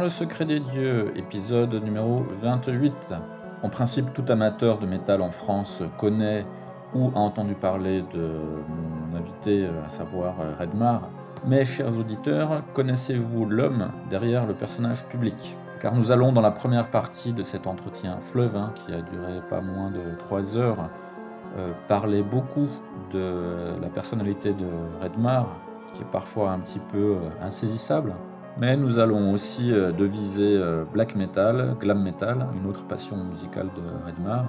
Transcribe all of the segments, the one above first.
le secret des dieux, épisode numéro 28. En principe, tout amateur de métal en France connaît ou a entendu parler de mon invité, à savoir euh, Redmar. Mais, chers auditeurs, connaissez-vous l'homme derrière le personnage public? Car nous allons dans la première partie de cet entretien fleuve, hein, qui a duré pas moins de 3 heures, euh, parler beaucoup de la personnalité de Redmar, qui est parfois un petit peu euh, insaisissable. Mais nous allons aussi euh, deviser euh, black metal, glam metal, une autre passion musicale de Redmar.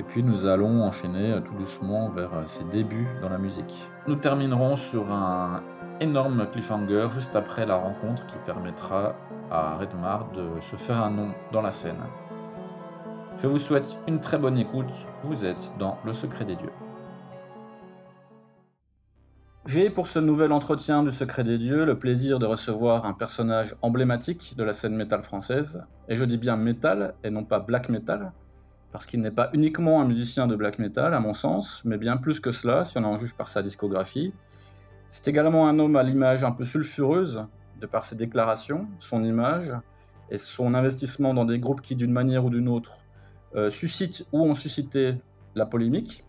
Et puis nous allons enchaîner euh, tout doucement vers ses débuts dans la musique. Nous terminerons sur un énorme cliffhanger juste après la rencontre qui permettra à Redmar de se faire un nom dans la scène. Je vous souhaite une très bonne écoute, vous êtes dans Le Secret des Dieux. J'ai pour ce nouvel entretien du Secret des Dieux le plaisir de recevoir un personnage emblématique de la scène métal française, et je dis bien métal et non pas black metal, parce qu'il n'est pas uniquement un musicien de black metal à mon sens, mais bien plus que cela si on en juge par sa discographie. C'est également un homme à l'image un peu sulfureuse, de par ses déclarations, son image, et son investissement dans des groupes qui d'une manière ou d'une autre euh, suscitent ou ont suscité la polémique,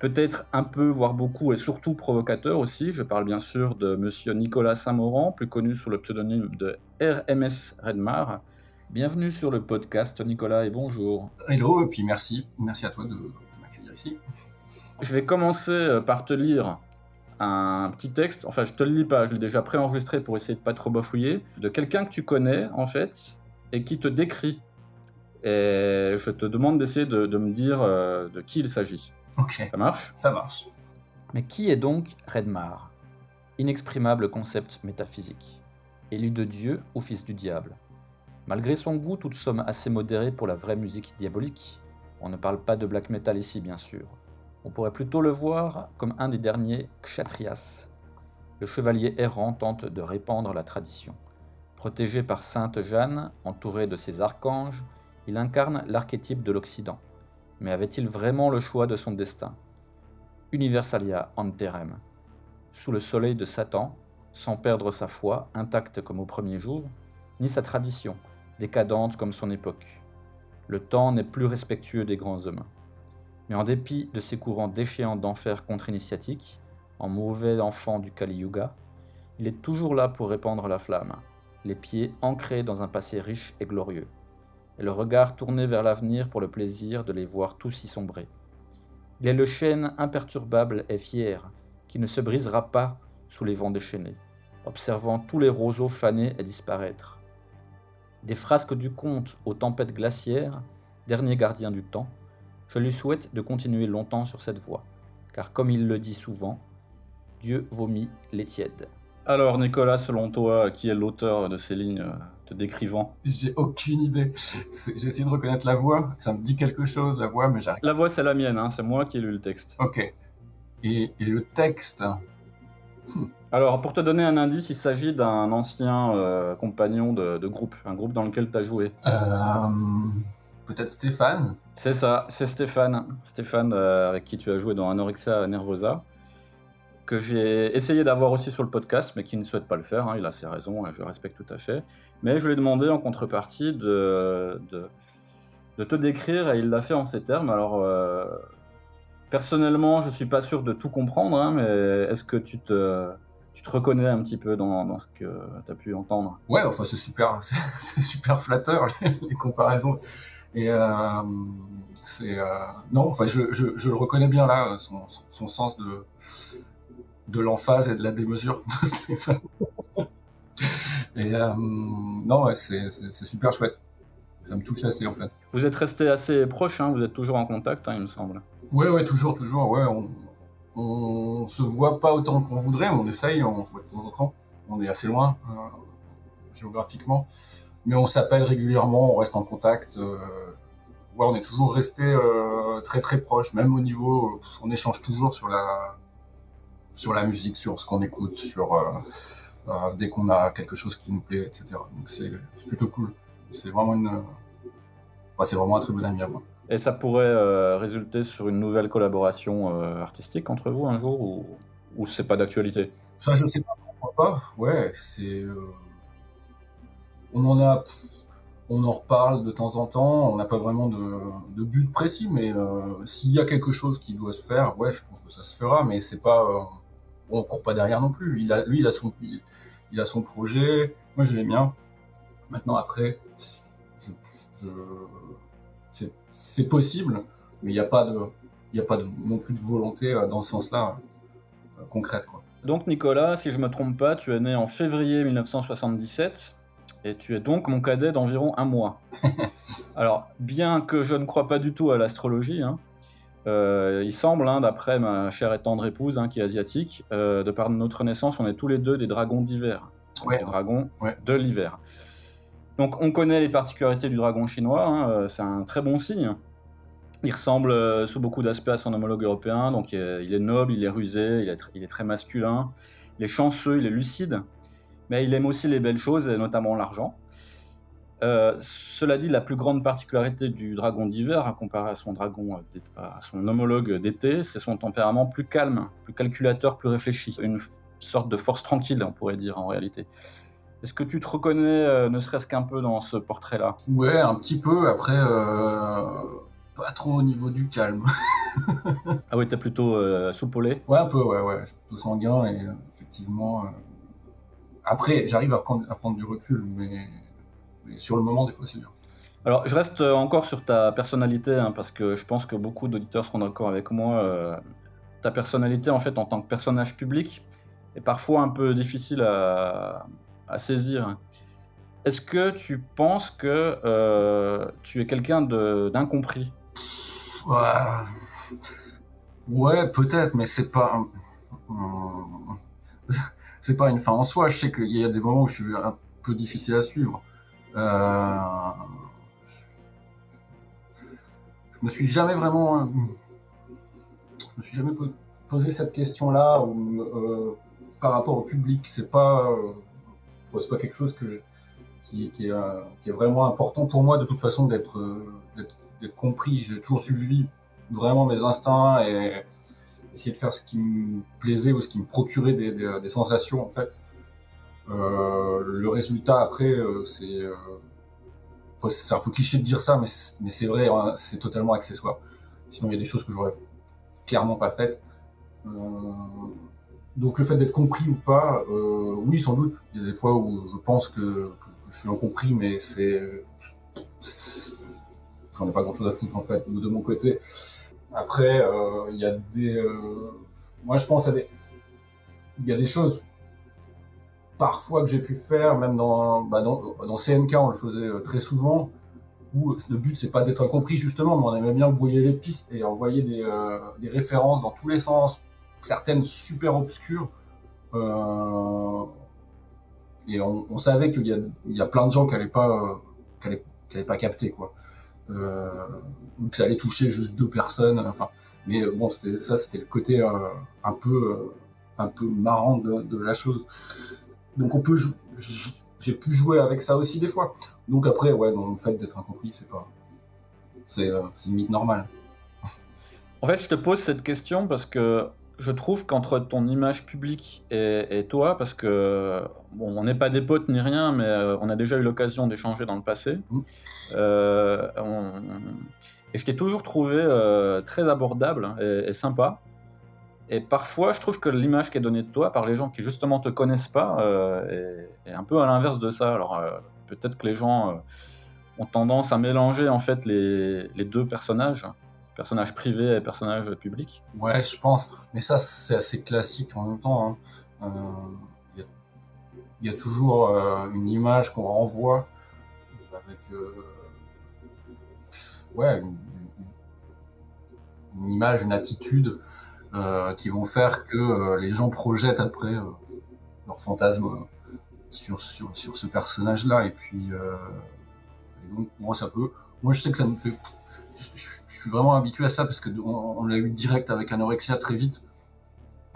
peut-être un peu, voire beaucoup, et surtout provocateur aussi. Je parle bien sûr de monsieur Nicolas Saint-Maurent, plus connu sous le pseudonyme de RMS Redmar. Bienvenue sur le podcast, Nicolas, et bonjour. Hello, et puis merci. Merci à toi de, de m'accueillir ici. Je vais commencer euh, par te lire un petit texte, enfin je te le lis pas, je l'ai déjà préenregistré pour essayer de pas trop bafouiller, de quelqu'un que tu connais en fait, et qui te décrit. Et je te demande d'essayer de, de me dire euh, de qui il s'agit. Ok, Ça marche? Ça marche. Mais qui est donc Redmar? Inexprimable concept métaphysique. Élu de Dieu ou fils du diable? Malgré son goût, toute somme assez modéré pour la vraie musique diabolique, on ne parle pas de black metal ici bien sûr. On pourrait plutôt le voir comme un des derniers Kshatriyas. Le chevalier errant tente de répandre la tradition. Protégé par Sainte Jeanne, entouré de ses archanges, il incarne l'archétype de l'Occident. Mais avait-il vraiment le choix de son destin? Universalia Anterem. Sous le soleil de Satan, sans perdre sa foi, intacte comme au premier jour, ni sa tradition, décadente comme son époque. Le temps n'est plus respectueux des grands hommes. Mais en dépit de ces courants déchéants d'enfer contre-initiatique, en mauvais enfant du Kali Yuga, il est toujours là pour répandre la flamme, les pieds ancrés dans un passé riche et glorieux, et le regard tourné vers l'avenir pour le plaisir de les voir tous y sombrer. Il est le chêne imperturbable et fier, qui ne se brisera pas sous les vents déchaînés, observant tous les roseaux faner et disparaître. Des frasques du conte aux tempêtes glaciaires, dernier gardien du temps, je lui souhaite de continuer longtemps sur cette voie, car comme il le dit souvent, Dieu vomit les tièdes. Alors Nicolas, selon toi, qui est l'auteur de ces lignes euh, te décrivant? J'ai aucune idée. J'ai essayé de reconnaître la voix. Ça me dit quelque chose, la voix, mais j'arrive. La voix c'est la mienne, hein, c'est moi qui ai lu le texte. Ok. Et, et le texte? Alors pour te donner un indice, il s'agit d'un ancien euh, compagnon de, de groupe, un groupe dans lequel tu as joué. euh, Peut-être Stéphane? C'est ça, c'est Stéphane. Stéphane euh, avec qui tu as joué dans Anorexia Nervosa, que j'ai essayé d'avoir aussi sur le podcast, mais qui ne souhaite pas le faire. hein, il a ses raisons, et je le respecte tout à fait. Mais je lui ai demandé en contrepartie de, de, te décrire, et il l'a fait en ces termes. Alors, euh, personnellement, je suis pas sûr de tout comprendre, hein, mais est-ce que tu te, tu te reconnais un petit peu dans, ce que tu as pu entendre? Ouais, enfin c'est super, super flatteur les, comparaisons. Et euh, c'est euh, non, enfin je, je, je le reconnais bien là, son, son sens de de l'emphase et de la démesure de Stéphane. Et euh, non, ouais, c'est super chouette. Ça me touche assez en fait. Vous êtes resté assez proche, hein, vous êtes toujours en contact, hein, il me semble. Ouais, toujours, toujours. Ouais, on, on se voit pas autant qu'on voudrait, on essaye, on se voit de temps en temps. On est assez loin euh, géographiquement, mais on s'appelle régulièrement, on reste en contact. ouais, on est toujours resté très très proche, même au niveau, on échange toujours sur la sur la musique, sur ce qu'on écoute, sur dès qu'on a quelque chose qui nous plaît, etc. Donc c'est plutôt cool. C'est vraiment une, c'est vraiment un très bon ami à moi. Et ça pourrait euh, résulter sur une nouvelle collaboration euh, artistique entre vous un jour ou, ou c'est pas d'actualité? Ça, je sais pas pourquoi pas. Ouais, c'est. Euh, on en a. On en reparle de temps en temps. On n'a pas vraiment de, de, but précis, mais s'il y a quelque chose qui doit se faire, ouais, je pense que ça se fera. Mais c'est pas. On court pas derrière non plus. Il a, lui, il a son, il, a son projet. Moi, je l'aime bien. Maintenant, après, je, je c'est possible, mais il n'y a pas de, il a pas de, non plus de volonté euh, dans ce sens-là euh, concrète. Quoi. Donc Nicolas, si je me trompe pas, tu es né en février 1977 et tu es donc mon cadet d'environ un mois. Alors, bien que je ne crois pas du tout à l'astrologie, hein, euh, il semble, hein, d'après ma chère et tendre épouse, hein, qui est asiatique, de par notre naissance, on est tous les deux des dragons d'hiver. Ouais. Des dragons de l'hiver. Donc on connaît les particularités du dragon chinois, hein, euh, c'est un très bon signe. Il ressemble euh, sous beaucoup d'aspects à son homologue européen, donc il est, noble, il est rusé, il est, très masculin, il est chanceux, il est lucide, mais il aime aussi les belles choses, et notamment l'argent. Euh, cela dit, la plus grande particularité du dragon d'hiver, hein, comparé à son dragon, à son homologue d'été, c'est son tempérament plus calme, plus calculateur, plus réfléchi, une sorte de force tranquille, on pourrait dire en réalité. Est-ce que tu te reconnais, euh, ne serait-ce qu'un peu dans ce portrait-là? Ouais, un petit peu. Après, euh, pas trop au niveau du calme. ah ouais, t'es plutôt euh, soupolé Ouais, un peu, ouais, ouais. Je suis plutôt sanguin et effectivement. Après, j'arrive à prendre, à prendre du recul, mais... sur le moment, des fois, c'est dur. Alors, je reste encore sur ta personnalité, hein, parce que je pense que beaucoup d'auditeurs seront d'accord avec moi. ta personnalité, en fait, en tant que personnage public, est parfois un peu difficile à, à saisir. Est-ce que tu penses que euh, tu es quelqu'un d'incompris? Ouais, ouais peut-être, mais c'est pas. C'est pas une fin en soi. Je sais qu'il y a des moments où je suis un peu difficile à suivre. Euh... Je me suis jamais vraiment. Je me suis jamais posé cette question-là euh, par rapport au public. C'est pas euh, c'est pas quelque chose qui, est, vraiment important pour moi de toute façon d'être compris. J'ai toujours suivi vraiment mes instincts et essayer de faire ce qui me plaisait ou ce qui me procurait des, des, des sensations en fait. Euh, le résultat après, euh, c'est euh, c'est un peu cliché de dire ça, mais c'est vrai, hein, c'est totalement accessoire. Sinon, il y a des choses que j'aurais clairement pas faites. Donc le fait d'être compris ou pas, oui sans doute. Il y a des fois où je pense que, je suis incompris, mais c'est, j'en ai pas grand chose à foutre en fait de mon côté. Après, il y a des, moi je pense à des, il y a des choses parfois que j'ai pu faire, même dans, bah dans, CNK on le faisait très souvent, où le but c'est pas d'être incompris justement, mais on aimait bien brouiller les pistes et envoyer des, des références dans tous les sens certaines super obscures. Euh, et on, savait qu'il y y a plein de gens qui n'allaient pas, allaient, pas capter quoi. Euh, ou que ça allait toucher juste deux personnes. Enfin, mais bon, ça c'était le côté euh, un peu, un peu marrant de, la chose. Donc on peut, j'ai pu jouer avec ça aussi des fois. Donc après, ouais, le fait d'être incompris, c'est pas, c'est, une mythe normale. En fait, je te pose cette question parce que je trouve qu'entre ton image publique et, toi, parce que bon, on n'est pas des potes ni rien, mais euh, on a déjà eu l'occasion d'échanger dans le passé. Mmh. Euh, et je t'ai toujours trouvé euh, très abordable et, sympa. Et parfois, je trouve que l'image qui est donnée de toi par les gens qui justement te connaissent pas est, un peu à l'inverse de ça. Alors peut-être que les gens ont tendance à mélanger en fait les, deux personnages personnage privé et personnage public. Ouais, je pense. Mais ça, c'est assez classique en même temps. Il hein. euh, y, a toujours euh, une image qu'on renvoie avec euh, ouais, une, image, une attitude qui vont faire que les gens projettent après leur fantasme sur, sur, sur ce personnage-là. Et puis, euh, donc, moi, ça peut. Moi, je sais que ça me fait. Je, suis vraiment habitué à ça parce que on, on l'a eu direct avec Anorexia très vite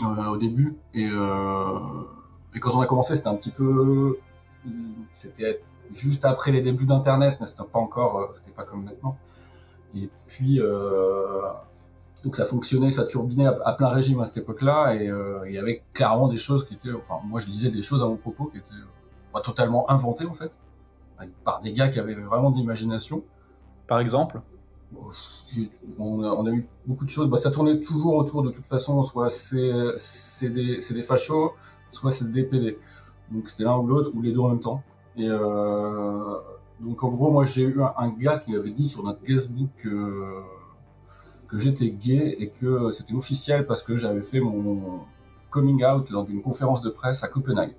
euh, au début. Et, euh, quand on a commencé, c'était un petit peu. C'était juste après les débuts d'Internet, mais c'était pas encore. euh, C'était pas comme maintenant. Et puis. Euh, donc ça fonctionnait, ça turbinait à, à plein régime à cette époque-là, et euh, il y avait clairement des choses qui étaient, enfin moi je lisais des choses à mon propos qui étaient pas totalement inventées en fait, par des gars qui avaient vraiment de l'imagination. Par exemple? On a, on a eu beaucoup de choses, bah, ça tournait toujours autour de toute façon, soit c'est des, des fachos, soit c'est des PD. Donc c'était l'un ou l'autre, ou les deux en même temps. Et euh, donc en gros, moi j'ai eu un, un gars qui avait dit sur notre guestbook que, que j'étais gay et que c'était officiel parce que j'avais fait mon coming out lors d'une conférence de presse à Copenhague.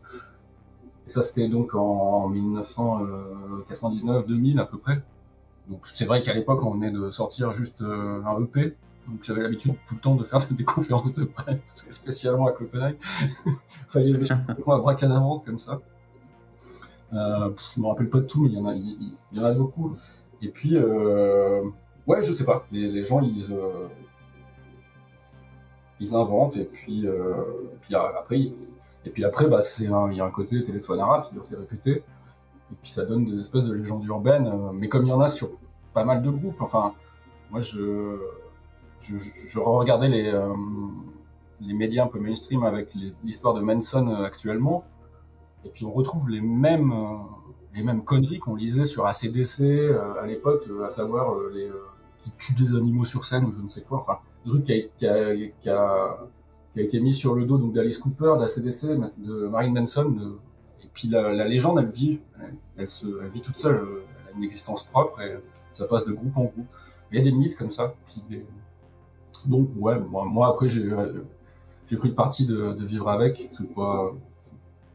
Et ça c'était donc en 1999-2000 à peu près. Donc c'est vrai qu'à l'époque on venait de sortir juste euh, un EP, donc j'avais l'habitude tout le temps de faire des conférences de presse, spécialement à Copenhague. a des à bracadabrante comme ça. Euh, je me rappelle pas de tout, mais il y en a, il, il y en a beaucoup. Et puis euh, ouais, je sais pas, les, gens ils euh, ils inventent et puis euh, puis après et puis après bah c'est il y a un côté téléphone arabe, c'est-à-dire c'est répété. Et puis ça donne des espèces de légendes urbaines, euh, mais comme il y en a sur pas mal de groupes. Enfin, moi je je, regardais les les médias un peu mainstream avec les- l'histoire de Manson actuellement, et puis on retrouve les mêmes les mêmes conneries qu'on lisait sur ACDC à l'époque, à savoir les qui tuent des animaux sur scène ou je ne sais quoi. Enfin, le truc qui a, été mis sur le dos donc d'Alice Cooper, de Marilyn Manson. de- et puis la, la légende, elle vit, elle, se, vit toute seule, elle a une existence propre et ça passe de groupe en groupe. Il y a des mythes comme ça. Donc ouais, moi, après j'ai pris le parti de, vivre avec. Je pas,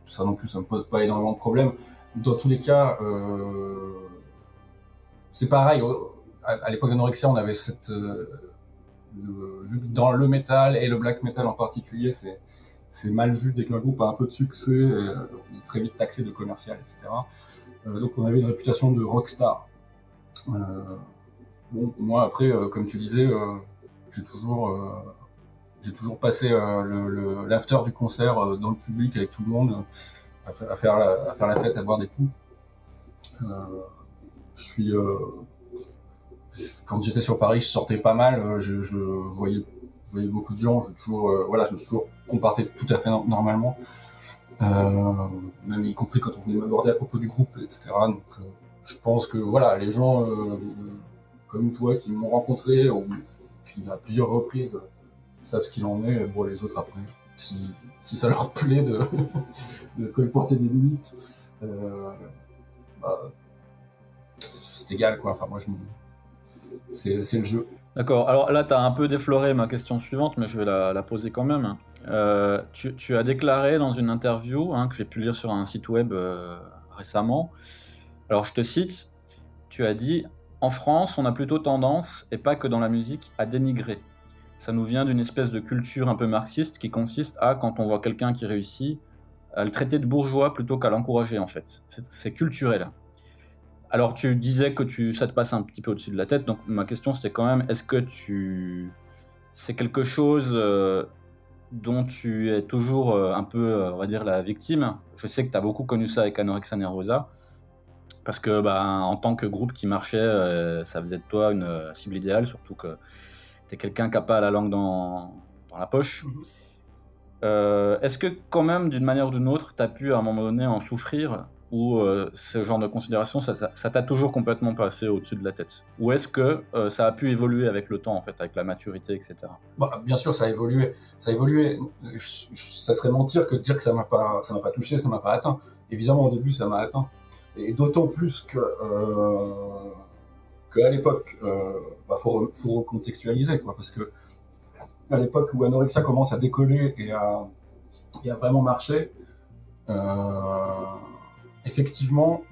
ça non plus, ça me pose pas énormément de problèmes. Dans tous les cas, euh, c'est pareil. À, l'époque d'Anorexia, on avait cette euh, vu que dans le métal et le black metal en particulier, c'est mal vu dès qu'un groupe a un peu de succès, euh, il est très vite taxé de commercial, etc. Euh, donc on avait une réputation de rockstar. Euh, bon, moi après, euh, comme tu disais, j'ai toujours, toujours passé l'after du concert dans le public avec tout le monde, à, fa- à faire la, à faire la fête, à boire des coups. Je suis, quand j'étais sur Paris, je sortais pas mal, euh, je, voyais, voyais beaucoup de gens, je toujours, euh, voilà, je me suis toujours comporté tout à fait no- normalement, euh, même y compris quand on venait m'aborder à propos du groupe, etc. Donc, je pense que voilà, les gens comme toi qui m'ont rencontré, ou qui à plusieurs reprises savent ce qu'il en est. Bon, les autres après, si, si ça leur plaît de, de colporter des limites, bah, c'est égal quoi. Enfin, moi je c'est le jeu. D'accord, alors là, tu as un peu défloré ma question suivante, mais je vais la, poser quand même. Euh, tu, as déclaré dans une interview hein, que j'ai pu lire sur un site web euh, récemment, alors je te cite, tu as dit En France, on a plutôt tendance, et pas que dans la musique, à dénigrer. Ça nous vient d'une espèce de culture un peu marxiste qui consiste à, quand on voit quelqu'un qui réussit, à le traiter de bourgeois plutôt qu'à l'encourager en fait. C'est culturel. Alors tu disais que tu, ça te passe un petit peu au-dessus de la tête, donc ma question c'était quand même, est-ce que tu... C'est quelque chose euh, dont tu es toujours euh, un peu, euh, on va dire, la victime? Je sais que tu as beaucoup connu ça avec Anorexia Nervosa, parce que bah, en tant que groupe qui marchait, ça faisait de toi une cible idéale, surtout que tu es quelqu'un qui n'a pas la langue dans, dans la poche. Mhm. Est-ce que quand même, d'une manière ou d'une autre, tu as pu à un moment donné en souffrir? Ou euh, ce genre de considération, ça t'a toujours complètement passé au-dessus de la tête? Ou est-ce que euh, ça a pu évoluer avec le temps, en fait, avec la maturité, etc. Bah, bien sûr, ça a évolué. Ça a évolué. Ça serait mentir que de dire que ça m'a pas, m'a pas touché, ça m'a pas atteint. Évidemment, au début, ça m'a atteint. Et d'autant plus euh, qu'à l'époque, euh, bah, faut, re- faut recontextualiser, quoi, parce que à l'époque où Anorexia commence à décoller et à, vraiment marcher, effectivement,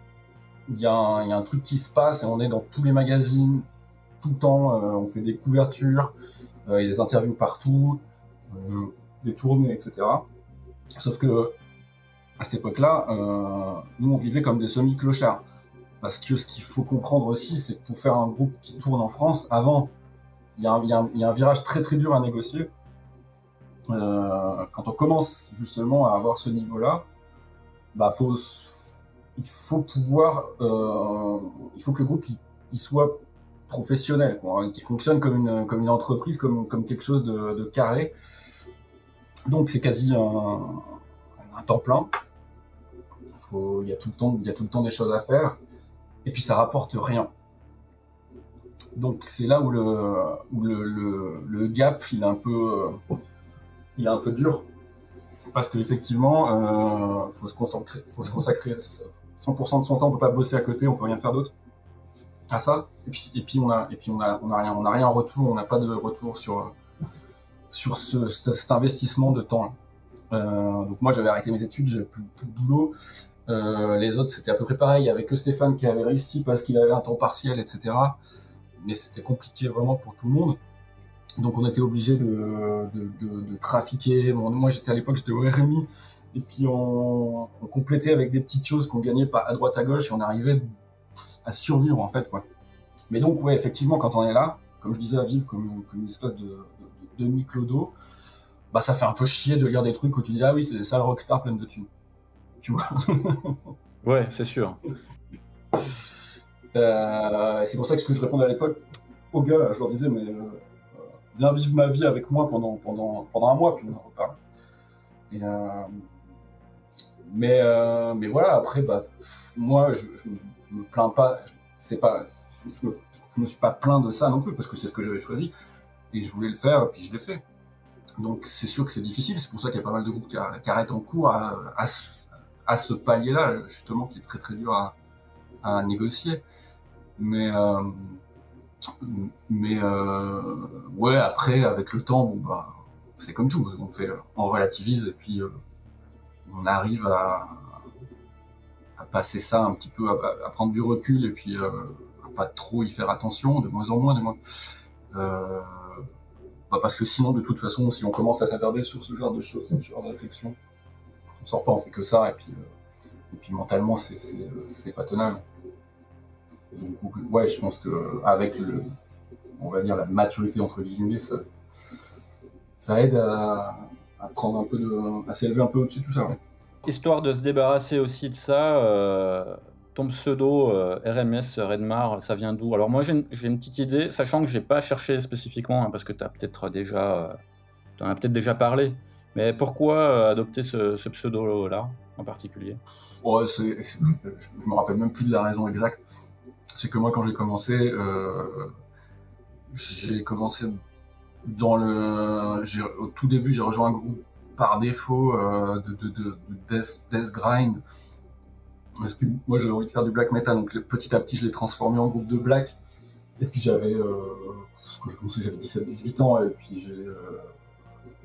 il y, a un- truc qui se passe et on est dans tous les magazines tout le temps. euh, on fait des couvertures, euh, il des interviews partout, euh, des tournées, etc. Sauf que à cette époque-là, nous on vivait comme des semi-clochards. Parce que ce qu'il faut comprendre aussi, c'est que pour faire un groupe qui tourne en France, avant, il y, a un virage très très dur à négocier. Quand on commence justement à avoir ce niveau-là, bah faut, il faut pouvoir, euh, il faut que le groupe il, soit professionnel, hein, qui fonctionne comme une entreprise, comme quelque chose de, carré. Donc c'est quasi un, temps plein il y a tout le temps, il y a tout le temps des choses à faire, et puis ça rapporte rien. Donc c'est là où le, gap il est un peu, il est un peu dur, parce qu'effectivement, euh, faut se concentrer, faut se consacrer 100% de son temps, on peut pas bosser à côté, on peut rien faire d'autre à ça. Et puis, on a, et puis on a, on a rien, on a rien en retour, on n'a pas de retour sur sur ce, cet investissement de temps. Euh, donc moi j'avais arrêté mes études, j'avais plus, de boulot. Euh, les autres, c'était à peu près pareil. Il y avait que Stéphane qui avait réussi parce qu'il avait un temps partiel, etc. Mais c'était compliqué vraiment pour tout le monde. Donc on était obligé de, de, trafiquer. moi, j'étais à l'époque, j'étais au RMI. Et puis on, on complétait avec des petites choses qu'on gagnait pas à droite à gauche et on arrivait à survivre en fait quoi. Mais donc ouais effectivement quand on est là, comme je disais à vivre comme, comme une espèce de, de, de demi-clodo, bah ça fait un peu chier de lire des trucs où tu dis ah oui c'est ça le rockstar pleine de thunes tu vois? ouais, c'est sûr. Euh, c'est pour ça que ce que je répondais à l'époque aux gars, je leur disais, mais euh, viens vivre ma vie avec moi pendant, pendant, pendant un mois, puis on en reparle. Et, euh, mais, euh, mais voilà, après, bah, moi, je, je, me plains pas, c'est pas, je me, me suis pas plaint de ça non plus, parce que c'est ce que j'avais choisi, et je voulais le faire, et puis je l'ai fait. Donc c'est sûr que c'est difficile, c'est pour ça qu'il y a pas mal de groupes qui, arrêtent en cours à, à, ce palier-là, justement, qui est très très dur à, à négocier. Mais euh, mais euh, ouais, après, avec le temps, bon bah, c'est comme tout. On fait, on relativise et puis on arrive à, passer ça un petit peu, à, prendre du recul et puis euh, à pas trop y faire attention, de moins en moins. Euh, bah parce que sinon, de toute façon, si on commence à s'attarder sur ce genre de choses, ce genre de réflexion, on sort pas, on fait que ça, et puis, euh, et puis mentalement, c'est pas tenable. Donc, ouais, je pense que avec le, on va dire la maturité entre guillemets, ça aide à, à, prendre un peu de, à s'élever un peu au-dessus de tout ça. Ouais. Histoire de se débarrasser aussi de ça, euh, ton pseudo euh, RMS Redmar, ça vient d'où? Alors moi j'ai une, une, petite idée, sachant que j'ai pas cherché spécifiquement, hein, parce que tu as peut-être déjà, euh, en as peut-être déjà parlé. Mais pourquoi euh, adopter ce, ce pseudo-là en particulier? Ouais, c'est, Je me rappelle même plus de la raison exacte. C'est que moi, quand j'ai commencé, euh, j'ai commencé dans le. Au tout début, j'ai rejoint un groupe par défaut euh, de, de, de, de death, Grind. Parce que moi, j'avais envie de faire du black metal, donc petit à petit, je l'ai transformé en groupe de black. Et puis j'avais. Euh, quand j'ai commencé, j'avais 17-18 ans, et puis j'ai. Euh,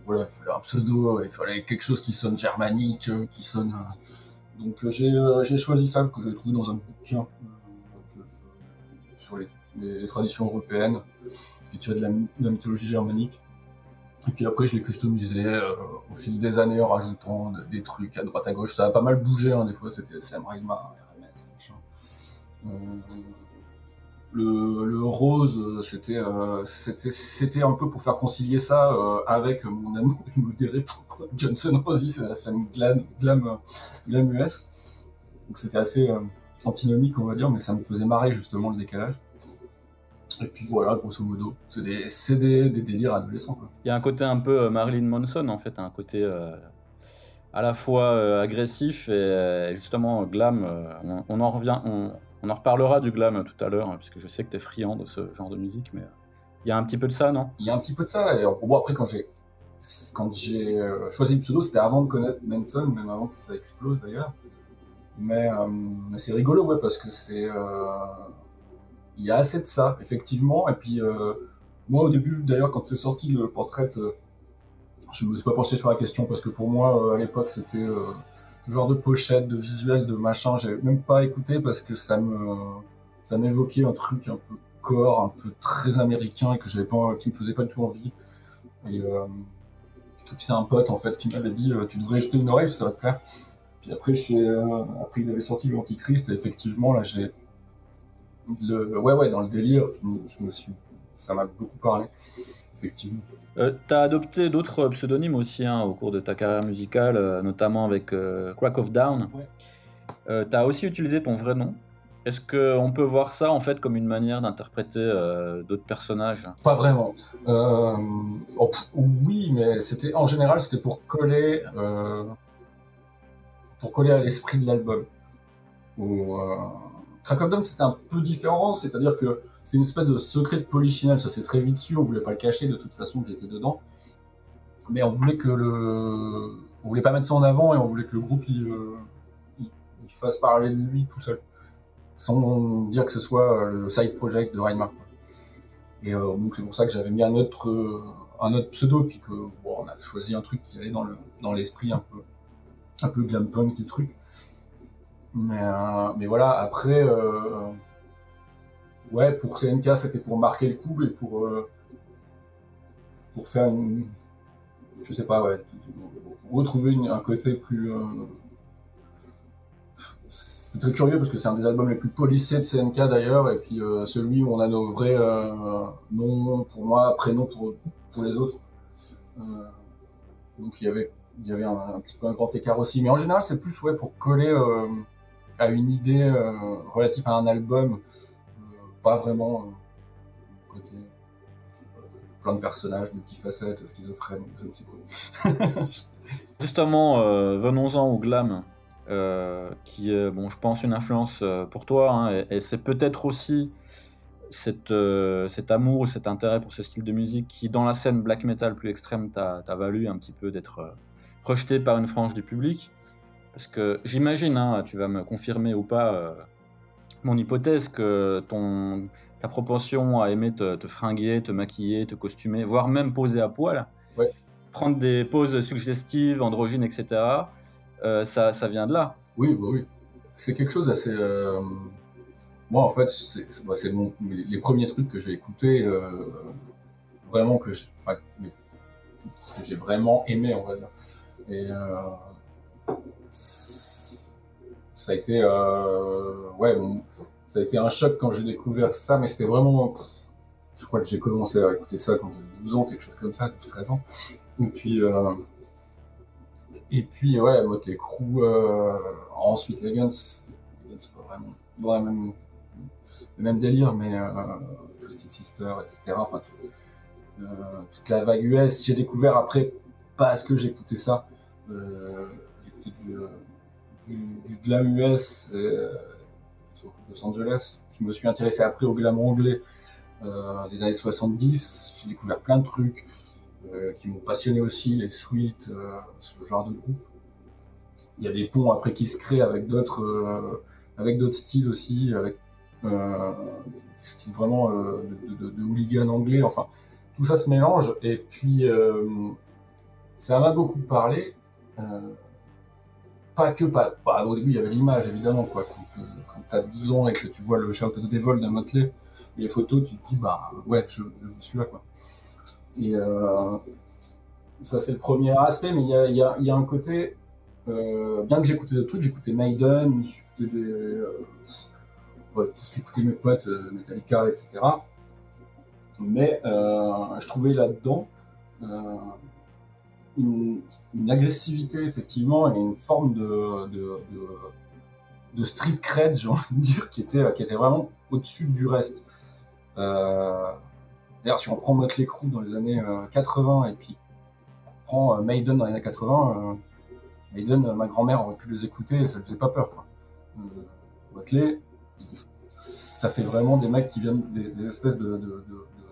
voilà, il fallait un pseudo, il fallait quelque chose qui sonne germanique, qui sonne. Donc j'ai choisi ça que j'ai trouvé dans un bouquin sur les, les, traditions européennes, qui tire de la, de la, mythologie germanique. Et puis après, je l'ai customisé euh, au fil des années en rajoutant de, des trucs à droite à gauche. Ça a pas mal bougé, hein, des fois c'était Sam Raimar, RMS, machin. Euh, le, rose, c'était euh, c'était c'était un peu pour faire concilier ça avec mon amour immodéré pour Johnson Rosie, c'est scène glam glam glam US. Donc c'était assez antinomique on va dire, mais ça me faisait marrer justement le décalage. Et puis voilà, grosso modo, c'est des, des, des, délires adolescents. Quoi. Il y a un côté un peu Marilyn Manson en fait, un côté euh, à la fois euh, agressif et justement glam. On, on, en revient, on, on en reparlera du glam tout à l'heure, hein, puisque je sais que tu es friand de ce genre de musique, mais il y a un petit peu de ça, non? Il y a un petit peu de ça. Et après, quand j'ai quand j'ai euh, choisi le pseudo, c'était avant de connaître Manson, même avant que ça explose d'ailleurs. Mais, euh, mais c'est rigolo, ouais, parce que c'est euh, il y a assez de ça, effectivement. Et puis euh, moi, au début, d'ailleurs, quand c'est sorti le portrait, je me suis pas penché sur la question parce que pour moi, à l'époque, c'était genre de pochette, de visuel, de machin, j'avais même pas écouté parce que ça me, ça m'évoquait un truc un peu corps, un peu très américain et que j'avais pas, qui me faisait pas du tout envie. Et, euh, puis c'est un pote en fait qui m'avait dit, euh, tu devrais jeter une oreille, ça va te plaire. Puis après, après il avait sorti l'Antichrist, et effectivement, là, j'ai. Le... Ouais, ouais, dans le délire, je me, suis... ça m'a beaucoup parlé, effectivement. Euh, tu as adopté d'autres pseudonymes aussi hein, au cours de ta carrière musicale, euh, notamment avec Crack of Down. Ouais. tu as aussi utilisé ton vrai nom. Est-ce qu'on peut voir ça en fait comme une manière d'interpréter euh, d'autres personnages? Pas vraiment. Euh, oh, oui, mais c'était en général c'était pour coller euh, pour coller à l'esprit de l'album. Crack of Dawn c'était un peu différent, c'est-à-dire que c'est une espèce de secret de polychinelle, ça s'est très vite su, on voulait pas le cacher de toute façon j'étais dedans, mais on voulait que le, on voulait pas mettre ça en avant et on voulait que le groupe il, il fasse parler de lui tout seul sans dire que ce soit euh, le side project de Reinmark. Et euh, donc c'est pour ça que j'avais mis un autre, euh, un autre pseudo, puis que bon, on a choisi un truc qui allait dans le dans l'esprit un peu un peu glam punk du truc. Mais, mais voilà, après, ouais, pour CNK, c'était pour marquer le coup et pour, pour faire une. Je sais pas, ouais, retrouver un côté plus c'est très curieux parce que c'est un des albums les plus polissés de CNK d'ailleurs, et puis euh, celui où on a nos vrais euh, noms pour moi, prénoms pour, pour les autres. Euh, donc il y avait, y avait un, petit peu un grand écart aussi. Mais en général, c'est plus ouais, pour coller à une idée relative à un album, pas vraiment côté plein de personnages, multifacettes, schizophrènes, je ne sais quoi. Justement, venons-en au glam. Euh, qui est, bon, je pense, une influence euh, pour toi. Hein, et, c'est peut-être aussi euh, cet amour ou cet intérêt pour ce style de musique qui, dans la scène black metal plus extrême, t'a valu un petit peu d'être rejeté par une frange du public. Parce que j'imagine, hein, tu vas me confirmer ou pas mon hypothèse, que ton, ta propension à aimer te, te, fringuer, te maquiller, te costumer, voire même poser à poil, prendre des poses suggestives, androgynes, etc., euh, ça, ça, vient de là. Oui, bah oui. C'est quelque chose d'assez. Euh, moi, en fait, c'est bah, les premiers trucs que j'ai écoutés, euh, vraiment que j'ai vraiment aimé, on va dire. Et ça a été, ouais, ça a été un choc quand j'ai découvert ça, mais c'était vraiment. Je crois que j'ai commencé à écouter ça quand j'avais 12 ans, quelque chose comme ça, 12-13 ans. Et puis, et puis, ouais, Motley Crue, euh, ensuite les Guns, c'est pas vraiment dans même, le même délire, mais euh, Twisted Sister, etc. Enfin, euh, toute la vague US. J'ai découvert après, parce que j'écoutais ça, euh, du, du, du, glam US, sur Los Angeles. Je me suis intéressé après au glam anglais des années 70. J'ai découvert plein de trucs. Euh, qui m'ont passionné aussi, les suites, euh, ce genre de groupe. Il y a des ponts après qui se créent avec d'autres euh, avec d'autres styles aussi, avec euh, style vraiment de, de, hooligan anglais. Enfin, tout ça se mélange. Et puis, ça m'a beaucoup parlé. Pas que pas. Bah, au début, il y avait l'image, évidemment, quoi. Quand, quand tu as 12 ans et que tu vois le Shout of Devil d'un Motley, les photos, tu te dis, bah, ouais, je, suis là, quoi. Et euh, ça, c'est le premier aspect, mais il y a, y, a, un côté. Euh, bien que j'écoutais d'autres trucs, j'écoutais Maiden, j'écoutais des. Euh, tout ce qu'écoutaient mes potes, Metallica, etc. Mais je trouvais là-dedans une, agressivité, effectivement, et une forme de, de, street cred, j'ai envie de dire, qui était, qui était vraiment au-dessus du reste. Euh, D'ailleurs, si on prend Motley Crue dans les années 80 euh, et puis on prend euh, Maiden dans les années 80, euh, Maiden, ma grand-mère aurait pu les écouter et ça ne faisait pas peur. Quoi. Motley, ça fait vraiment des mecs qui viennent des, espèces de, de,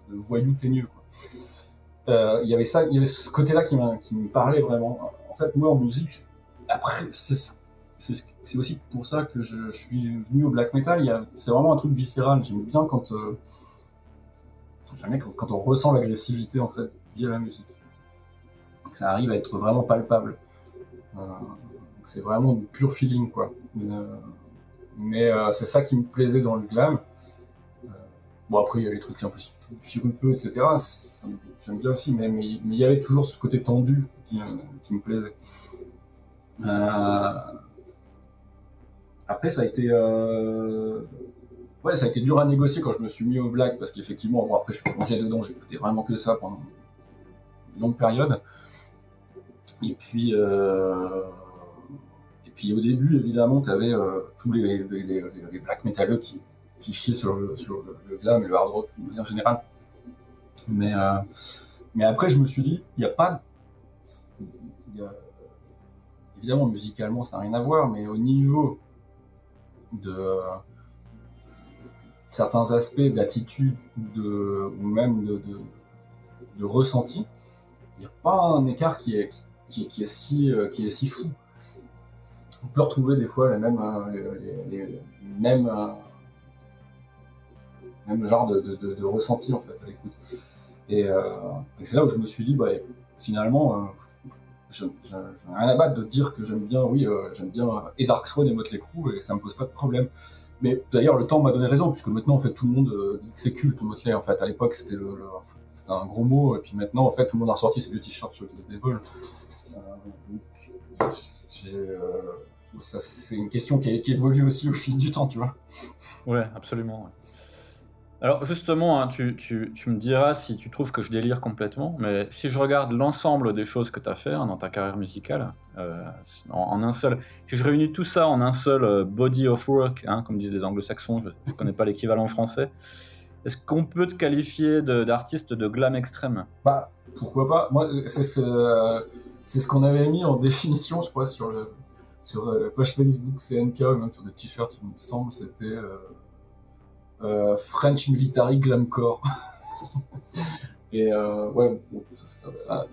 de, voyous teigneux. Il y avait ça, il y avait ce côté-là qui, me parlait vraiment. En fait, moi en musique, après, c'est aussi pour ça que je, suis venu au black metal. C'est vraiment un truc viscéral. J'aime bien quand J'aime bien quand, on ressent l'agressivité en fait via la musique. Ça arrive à être vraiment palpable. Euh, c'est vraiment du pur feeling quoi. Euh, mais euh, c'est ça qui me plaisait dans le glam. Bon après il y a les trucs un peu sirupeux etc. J'aime bien aussi, mais mais il y avait toujours ce côté tendu qui, qui me plaisait. après, ça a été, euh, ouais, ça a été dur à négocier quand je me suis mis au black parce qu'effectivement, bon, après, je suis plongé dedans, j'écoutais vraiment que ça pendant une longue période. Et puis, euh, puis au début, évidemment, tu avais euh, tous les, les, black metalleux qui, qui chiaient sur le, sur le, glam et le hard rock de manière générale. Mais, euh, mais après, je me suis dit, il n'y a pas. Évidemment, musicalement, ça n'a rien à voir, mais au niveau de certains aspects d'attitude de, ou même de, de, ressenti, il n'y a pas un écart qui est, qui, est si, euh, qui est si fou. On peut retrouver des fois les mêmes, euh, les, mêmes, même genre de, de, de, ressenti en fait à l'écoute. Et, euh, et c'est là où je me suis dit, bah, finalement, euh, je, je rien à battre de dire que j'aime bien, oui, euh, j'aime bien et Dark Throne et Motley Crue et ça me pose pas de problème. Mais d'ailleurs, le temps m'a donné raison, puisque maintenant, en fait, tout le monde euh, dit que c'est culte, Motley. En fait, à l'époque, c'était le, un gros mot, et puis maintenant, en fait, tout le monde a ressorti ses deux t-shirts sur le Devil. Euh, c'est une question qui, qui, évolue aussi au fil du temps, tu vois. Ouais, absolument. Alors justement, hein, tu, tu, tu, me diras si tu trouves que je délire complètement, mais si je regarde l'ensemble des choses que tu as fait hein, dans ta carrière musicale, euh, en, en, un seul, si je réunis tout ça en un seul euh, body of work, hein, comme disent les anglo-saxons, je ne connais pas l'équivalent français, est-ce qu'on peut te qualifier d'artiste de, de, glam extrême? Bah, pourquoi pas. Moi, c'est ce, ce qu'on avait mis en définition, je crois, sur, le, sur la page Facebook CNK, même sur des t-shirts, il me semble, c'était... Euh euh, French Military Glamcore. et euh, ouais, c'était ah,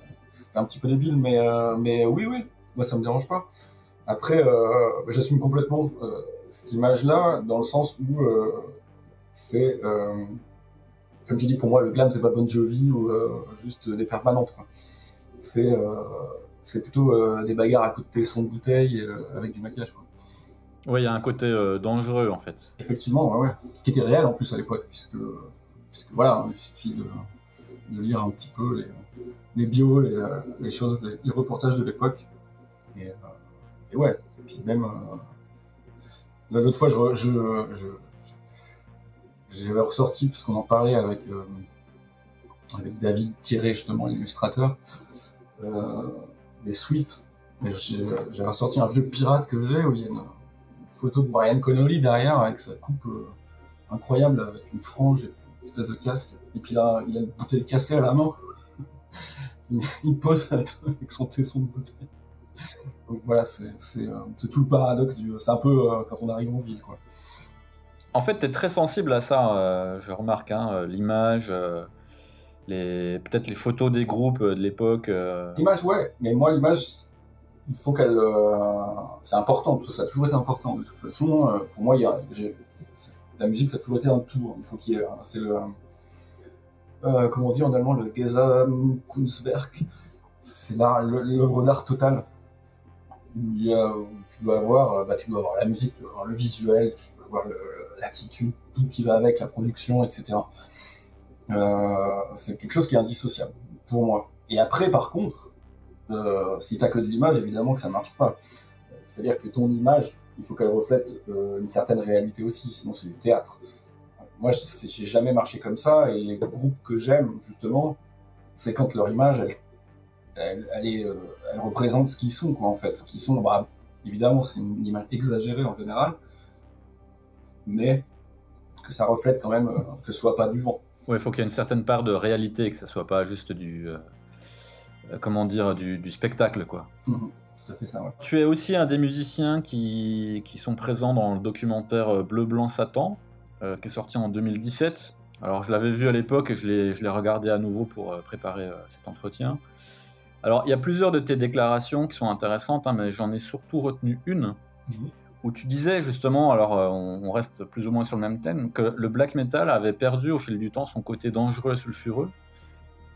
un petit peu débile, mais, euh, mais oui, oui, moi ça me dérange pas. Après, euh, j'assume complètement euh, cette image-là, dans le sens où c'est, comme je dis, pour moi, le glam, c'est pas Bon Jovi ou juste des permanentes. C'est c'est plutôt des bagarres à coups de tesson de bouteille avec du maquillage. Quoi. Oui, il y a un côté euh, dangereux en fait. Effectivement, ouais, ouais. Qui était réel en plus à l'époque, puisque, puisque voilà, il suffit de, lire un petit peu les, les bios, les, les choses, les, les, reportages de l'époque. Et, euh, ouais, puis même. Euh, l'autre fois, je, je, je, j'avais ressorti, parce qu'on en parlait avec, euh, avec David Thierry, justement, l'illustrateur, euh, des suites. J'ai ressorti un vieux pirate que j'ai où il y a une photo de Brian Connolly derrière avec sa coupe euh, incroyable avec une frange et une espèce de casque. Et puis là, il a une bouteille cassée à la main. il, il, pose avec son tesson de bouteille. Donc voilà, c'est euh, tout le paradoxe du. C'est un peu euh, quand on arrive en ville, quoi. En fait, tu es très sensible à ça, euh, je remarque, hein, l'image, les peut-être les photos des groupes de l'époque. L'image, ouais, mais moi, l'image, il faut qu'elle. Euh, c'est important, ça a toujours été important. De toute façon, euh, pour moi, la musique, ça a toujours été un tout. Il faut qu'il y ait. C'est le. Euh, comment on dit en allemand, le Gesamtkunstwerk. C'est l'œuvre d'art totale. Il y a, tu dois avoir, bah, tu dois avoir la musique, tu dois avoir le visuel, tu dois avoir l'attitude, tout qui va avec, la production, etc. C'est quelque chose qui est indissociable pour moi. Et après, par contre, euh, si t'as que de l'image, évidemment que ça marche pas. C'est-à-dire que ton image, il faut qu'elle reflète euh, une certaine réalité aussi, sinon c'est du théâtre. Moi, j'ai jamais marché comme ça, et les groupes que j'aime, justement, c'est quand leur image, euh, elle représente ce qu'ils sont, quoi, en fait. Ce qu'ils sont, bah, évidemment, c'est une image exagérée en général, mais que ça reflète quand même, que ce soit pas du vent. Ouais, il faut qu'il y ait une certaine part de réalité, que ça soit pas juste du comment dire, du, du spectacle, quoi. Mmh, tout à fait ça, ouais. Tu es aussi un des musiciens qui, qui sont présents dans le documentaire Bleu, Blanc, Satan, euh, qui est sorti en 2017. Alors, je l'avais vu à l'époque et je l'ai regardé à nouveau pour euh, préparer euh, cet entretien. Alors, il y a plusieurs de tes déclarations qui sont intéressantes, hein, mais j'en ai surtout retenu une, mmh. où tu disais justement, alors on, on reste plus ou moins sur le même thème, que le black metal avait perdu au fil du temps son côté dangereux et sulfureux,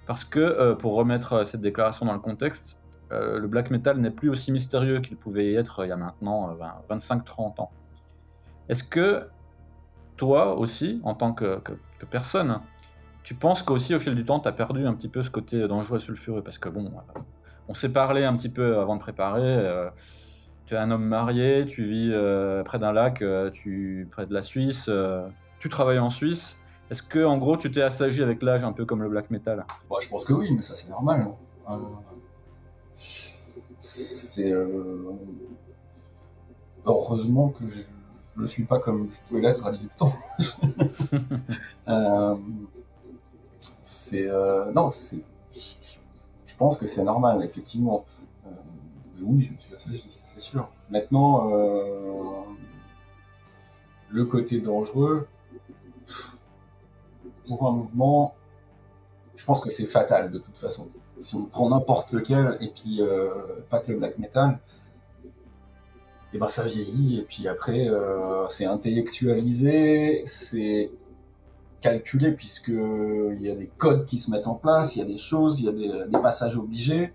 parce que, euh, pour remettre euh, cette déclaration dans le contexte, euh, le black metal n'est plus aussi mystérieux qu'il pouvait être euh, il y a maintenant euh, 25-30 ans. Est-ce que toi aussi, en tant que, personne, tu penses qu'aussi au fil du temps, tu as perdu un petit peu ce côté dangereux et sulfureux? Parce que bon, on s'est parlé un petit peu avant de préparer. tu es un homme marié, tu vis près d'un lac, euh, tu près de la Suisse, tu travailles en Suisse. Est-ce que en gros tu t'es assagi avec l'âge un peu comme le black metal? Bah, je pense que oui, mais ça c'est normal. hein. Euh, c'est euh, heureusement que je ne suis pas comme je pouvais l'être à 18 ans. Euh, c'est non, c'est je pense que c'est normal effectivement. Mais oui, je me suis assagi, c'est sûr. Maintenant, le côté dangereux pour un mouvement, je pense que c'est fatal de toute façon. Si on prend n'importe lequel, et puis euh, pas que le black metal, et ben ça vieillit, et puis après euh, c'est intellectualisé, c'est calculé puisque il y a des codes qui se mettent en place, il y a des choses, il y a des, passages obligés.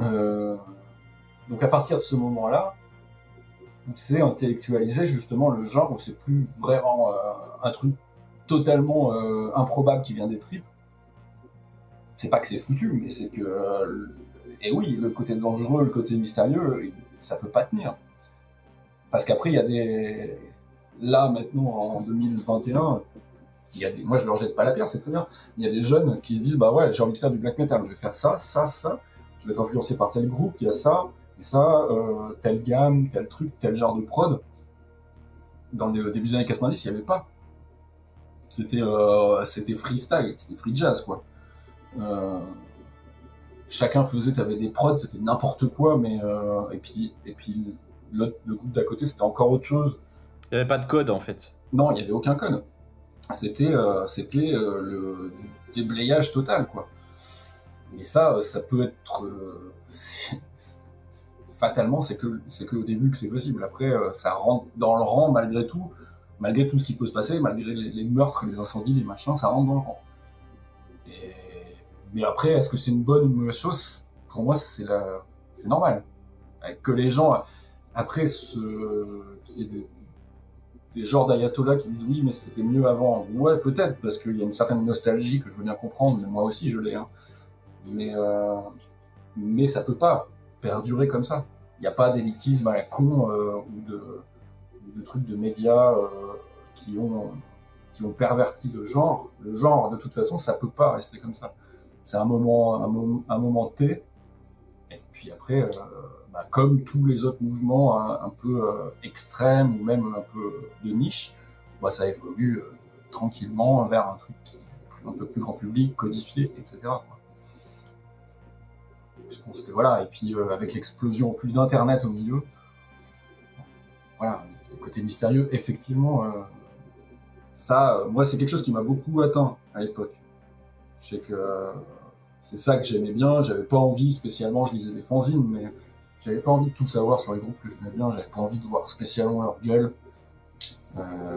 Euh, donc à partir de ce moment-là, c'est intellectualiser justement le genre où c'est plus vraiment un truc totalement euh, improbable qui vient des tripes. C'est pas que c'est foutu, mais c'est que. euh, et oui, le côté dangereux, le côté mystérieux, ça peut pas tenir. Parce qu'après, il y a des. Là, maintenant, en 2021, il y a des... moi je leur jette pas la pierre, c'est très bien. Il y a des jeunes qui se disent Bah ouais, j'ai envie de faire du black metal, je vais faire ça, ça, ça. Je vais être influencé par tel groupe, il y a ça, et ça, euh, telle gamme, tel truc, tel genre de prod. Dans le début des années 90, il n'y avait pas. C'était euh, c'était freestyle, c'était free jazz, quoi. Euh, chacun faisait, t'avais des prods, c'était n'importe quoi, mais euh, et puis et puis le groupe d'à côté, c'était encore autre chose. Il n'y avait pas de code en fait. Non, il n'y avait aucun code. C'était c'était le du déblayage total, quoi. Et ça, ça peut être euh, fatalement, c'est que c'est que au début que c'est possible. Après, euh, ça rentre dans le rang malgré tout, malgré tout ce qui peut se passer, malgré les, meurtres, les incendies, les machins, ça rentre dans le rang. Mais après, est-ce que c'est une bonne ou une mauvaise chose? Pour moi, c'est la... c'est normal. Que les gens, après, ce... qu'il y ait des, genres d'ayatollahs qui disent oui, mais c'était mieux avant. Ouais, peut-être, parce qu'il y a une certaine nostalgie que je veux bien comprendre, mais moi aussi je l'ai. Hein. Mais, euh... mais ça peut pas perdurer comme ça. Il n'y a pas d'élitisme à la con euh, ou, de, de trucs de médias euh, qui ont qui ont perverti le genre. Le genre, de toute façon, ça peut pas rester comme ça. C'est un moment, un, un moment T. Et puis après, euh, bah, comme tous les autres mouvements un, un peu euh, extrêmes ou même un peu de niche, bah, ça évolue tranquillement vers un truc qui est un peu plus grand public, codifié, etc. Je pense que voilà, et puis avec l'explosion en plus d'Internet au milieu, voilà, le côté mystérieux, effectivement, euh, ça, euh, moi, c'est quelque chose qui m'a beaucoup atteint à l'époque. Sais que euh, c'est ça que j'aimais bien, j'avais pas envie spécialement, je lisais des fanzines, mais j'avais pas envie de tout savoir sur les groupes que j'aimais bien, j'avais pas envie de voir spécialement leur gueule.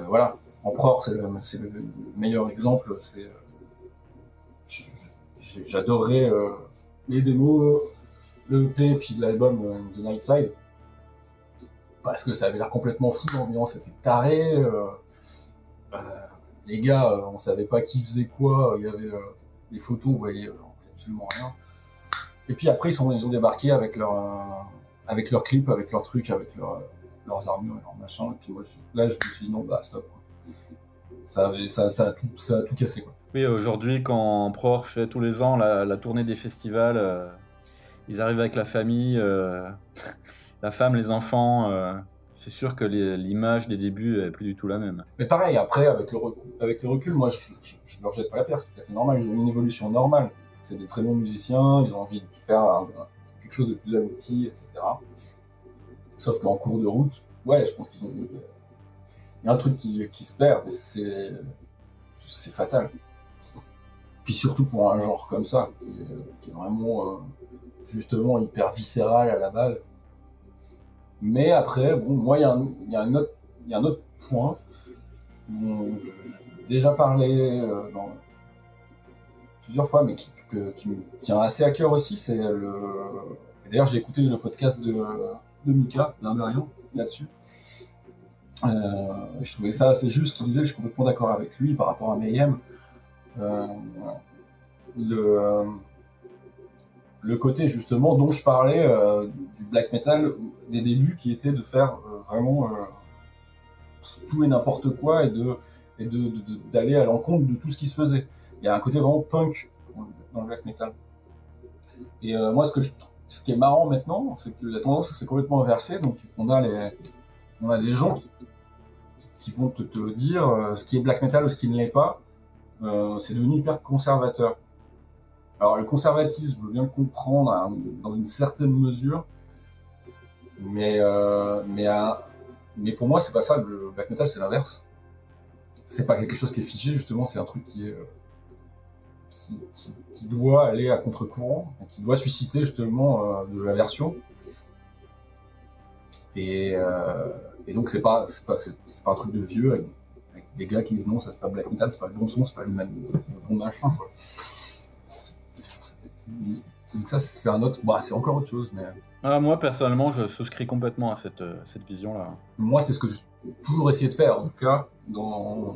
Voilà, Empereur, c'est le, c'est le meilleur exemple, c'est. j- j- J'adorerais euh, les démos, le EP, puis l'album The Night Side. Parce que ça avait l'air complètement fou, l'ambiance était tarée. euh, euh, les gars, euh, on savait pas qui faisait quoi, il y avait euh, des photos, vous voyez, absolument rien. Et puis après, ils, ont débarqué avec leur, euh, avec leurs clips, avec leur, leurs armures et leurs machins. Et puis là, je me suis dit non, bah stop. Ça, a tout, cassé, quoi. Oui, aujourd'hui, quand Pror fait tous les ans la, tournée des festivals, ils arrivent avec la famille, la femme, les enfants. euh, c'est sûr que l'image des débuts est plus du tout la même. Mais pareil, après, avec le, recul, avec le recul, moi, je, je, je leur jette pas la pierre, c'est tout à fait normal. Ils ont une évolution normale. C'est des très bons musiciens, ils ont envie de faire quelque chose de plus abouti, etc. Sauf qu'en cours de route, ouais, je pense qu'ils ont. Il y a un truc qui, se perd, mais c'est. Fatal. Puis surtout pour un genre comme ça, qui est, est vraiment, euh, justement, hyper viscéral à la base. Mais après, bon, moi, il y, a un- autre- point dont déjà parlé euh, plusieurs fois, mais qui, me tient assez à cœur aussi, c'est le. D'ailleurs, j'ai écouté le podcast de, Mika, Barbarian, là-dessus. Euh, je trouvais ça assez juste, qu'il disait, je suis complètement d'accord avec lui par rapport à Mayhem. Euh, le, le côté justement dont je parlais du black metal des débuts qui était de faire vraiment tout et n'importe quoi et de et d'aller de, à l'encontre de tout ce qui se faisait. Il y a un côté vraiment punk dans le black metal. Et euh, moi, ce, que je, ce qui est marrant maintenant, c'est que la tendance s'est complètement inversée. Donc, on a, les, on a des gens qui, vont te, dire euh, ce qui est black metal ou ce qui ne l'est pas. Euh, c'est devenu hyper conservateur. Alors, le conservatisme, je veux bien comprendre hein, dans une certaine mesure, mais, euh, mais, mais pour moi, c'est pas ça. Le black metal, c'est l'inverse. C'est pas quelque chose qui est figé, justement, c'est un truc qui est euh, qui, doit aller à contre-courant, qui doit susciter justement euh, de l'aversion. Et, euh, et, donc c'est pas c'est pas pas un truc de vieux avec, des gars qui disent non ça c'est pas black metal, c'est pas le bon son, c'est pas le même le bon machin. Quoi. Donc ça c'est un autre, bah c'est encore autre chose mais. Ah, moi personnellement je souscris complètement à cette, euh, cette vision là. Moi c'est ce que j'ai toujours essayé de faire en tout cas dans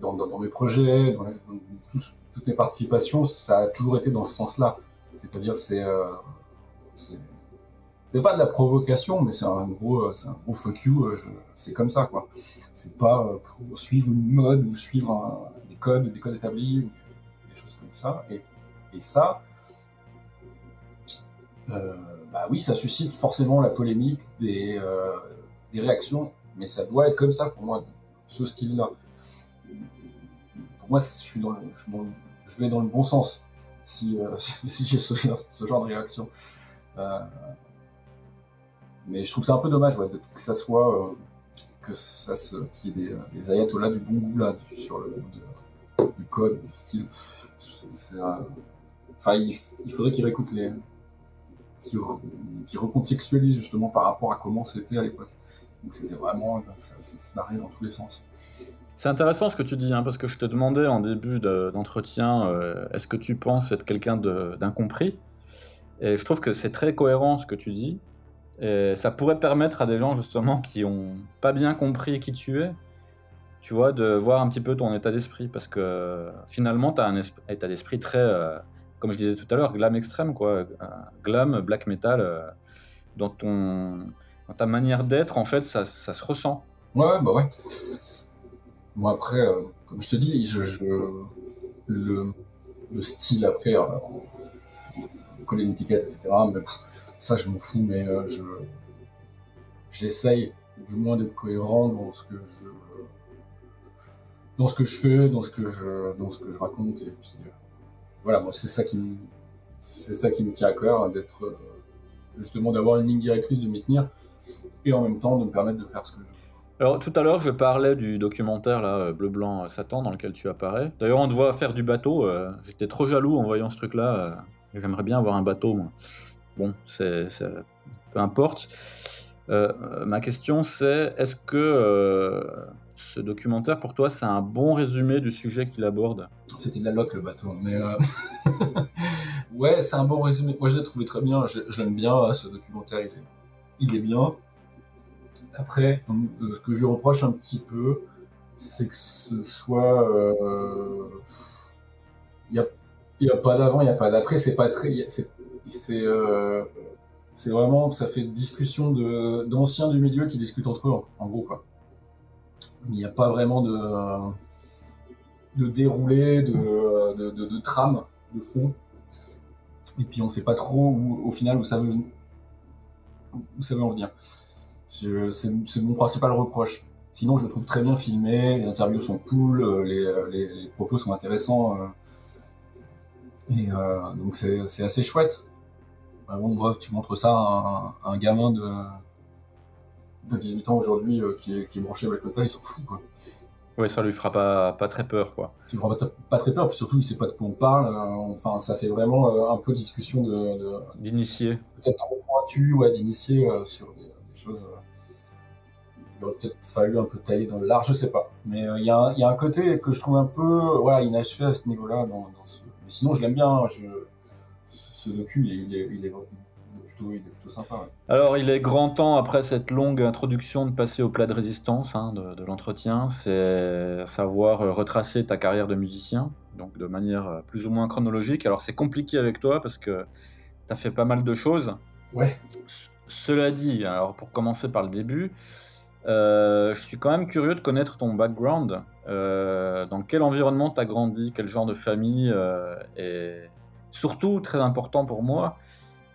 dans, mes projets, dans, toutes mes participations, ça a toujours été dans ce sens-là. C'est-à-dire, c'est euh, c'est pas de la provocation, mais c'est un gros, euh, c'est un gros fuck you. Euh, c'est comme ça, quoi. C'est pas euh, pour suivre une mode ou suivre des codes, des codes établis, ça. Et, ça, euh, bah oui, ça suscite forcément la polémique, des, euh, des réactions, mais ça doit être comme ça pour moi, ce style-là moi, je, vais dans le bon sens si, euh, j'ai ce, genre de réaction. Mais je trouve ça un peu dommage ouais, que ça soit que ça se qu'il y ait des, des ayatollahs du bon goût là sur le du code du style enfin il, faudrait qu'ils réécoutent les qu'ils recontextualisent justement par rapport à comment c'était à l'époque. Donc c'était vraiment ça, ça se barrait dans tous les sens. C'est intéressant ce que tu dis, hein, parce que je te demandais en début d'entretien, euh, est-ce que tu penses être quelqu'un d'incompris? Et je trouve que c'est très cohérent ce que tu dis. Et ça pourrait permettre à des gens justement qui ont pas bien compris qui tu es, tu vois, de voir un petit peu ton état d'esprit, parce que finalement, tu as un état d'esprit très, euh, comme je disais tout à l'heure, glam extrême, quoi, euh, glam, black metal, dans ton, dans ta manière d'être, en fait, ça, ça se ressent. Ouais, bah ouais. Moi, après, euh, comme je te dis, le, le, style après, euh, coller une étiquette, etc., mais, ça, je m'en fous, mais euh, je j'essaye du moins d'être cohérent dans ce que je dans ce que je fais, dans ce que je dans ce que je raconte, et puis euh, voilà, c'est ça qui me c'est ça qui me tient à cœur, d'être justement d'avoir une ligne directrice de m'y tenir, et en même temps de me permettre de faire ce que je veux. Alors, tout à l'heure, je parlais du documentaire là, euh, Bleu Blanc euh, Satan, dans lequel tu apparais. D'ailleurs, on te voit faire du bateau. Euh, j'étais trop jaloux en voyant ce truc-là. J'aimerais bien avoir un bateau, moi. Bon, c'est, peu importe. ma question, c'est est-ce que ce documentaire, pour toi, c'est un bon résumé du sujet qu'il aborde C'était de la loc, le bateau. Mais ouais, c'est un bon résumé. Moi, je l'ai trouvé très bien. Je, l'aime bien, ce documentaire. Il est, bien. Après, euh, ce que je reproche un petit peu, c'est que ce soit. Il euh, n'y a, pas d'avant, il n'y a pas d'après, c'est pas très. C'est euh, vraiment. Ça fait discussion d'anciens du milieu qui discutent entre eux, en, gros, quoi. Il n'y a pas vraiment de, de déroulé, de, de, trame, de fond. Et puis on sait pas trop où, au final où ça veut, où ça veut en venir. C'est mon principal reproche. Sinon, je le trouve très bien filmé, les interviews sont cool, euh, euh, les, les, propos sont intéressants. Euh, et donc, c'est assez chouette. Bah bon, bref, tu montres ça à un, gamin de, de 18 ans aujourd'hui qui, est, qui est branché avec il s'en fout, quoi. Ouais, ça lui fera pas, pas très peur, quoi. Tu fera pas, pas très peur, puis surtout, il sait pas de quoi on parle. enfin, ça fait vraiment un peu discussion de. D'initié. Peut-être trop pointu, ouais, d'initié sur des, des choses il aurait peut-être fallu un peu tailler dans le large, je sais pas. Mais euh, il y, a un côté que je trouve un peu voilà, inachevé à ce niveau-là. Dans, ce... Mais sinon, je l'aime bien. Je... Ce docu, il est, il est, plutôt, il est plutôt sympa. Alors, il est grand temps, après cette longue introduction, de passer au plat de résistance hein, de, de l'entretien. C'est savoir euh, retracer ta carrière de musicien. donc de manière euh, plus ou moins chronologique. Alors c'est compliqué avec toi parce que tu as fait pas mal de choses. Ouais. cela dit, alors pour commencer par le début, euh, je suis quand même curieux de connaître ton background. Euh, dans quel environnement tu as grandi, quel genre de famille, et surtout, très important pour moi,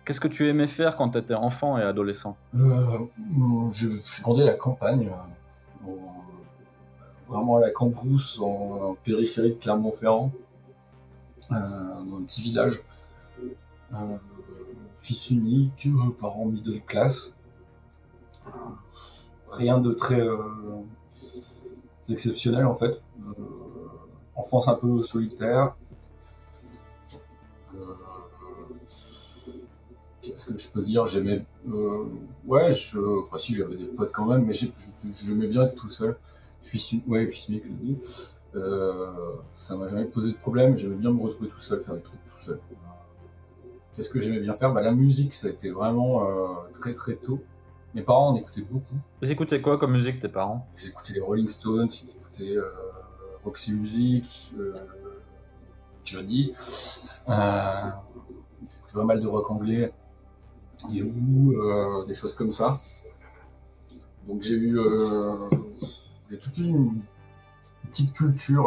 qu'est-ce que tu aimais faire quand tu étais enfant et adolescent je, suis grandi à la campagne, vraiment à la Cambrousse, en, périphérie de Clermont-Ferrand, dans un petit village. fils unique, parents middle class rien de très euh, exceptionnel en fait. Euh, enfance un peu solitaire. Qu'est-ce que je peux dire J'aimais. ouais, je, enfin si j'avais des potes quand même, mais j'aimais bien être tout seul. Je suis ouais, fils unique, je dis. ça m'a jamais posé de problème. J'aimais bien me retrouver tout seul, faire des trucs tout seul. Qu'est-ce que j'aimais bien faire? Bah, La musique, ça a été vraiment très très tôt. Mes parents en écoutaient beaucoup. Ils écoutaient quoi comme musique, tes parents? Ils écoutaient les Rolling Stones, ils écoutaient euh, Roxy Music, euh, Johnny. Euh, ils écoutaient pas mal de rock anglais, des Who, des choses comme ça. Donc j'ai eu j'ai toute une petite culture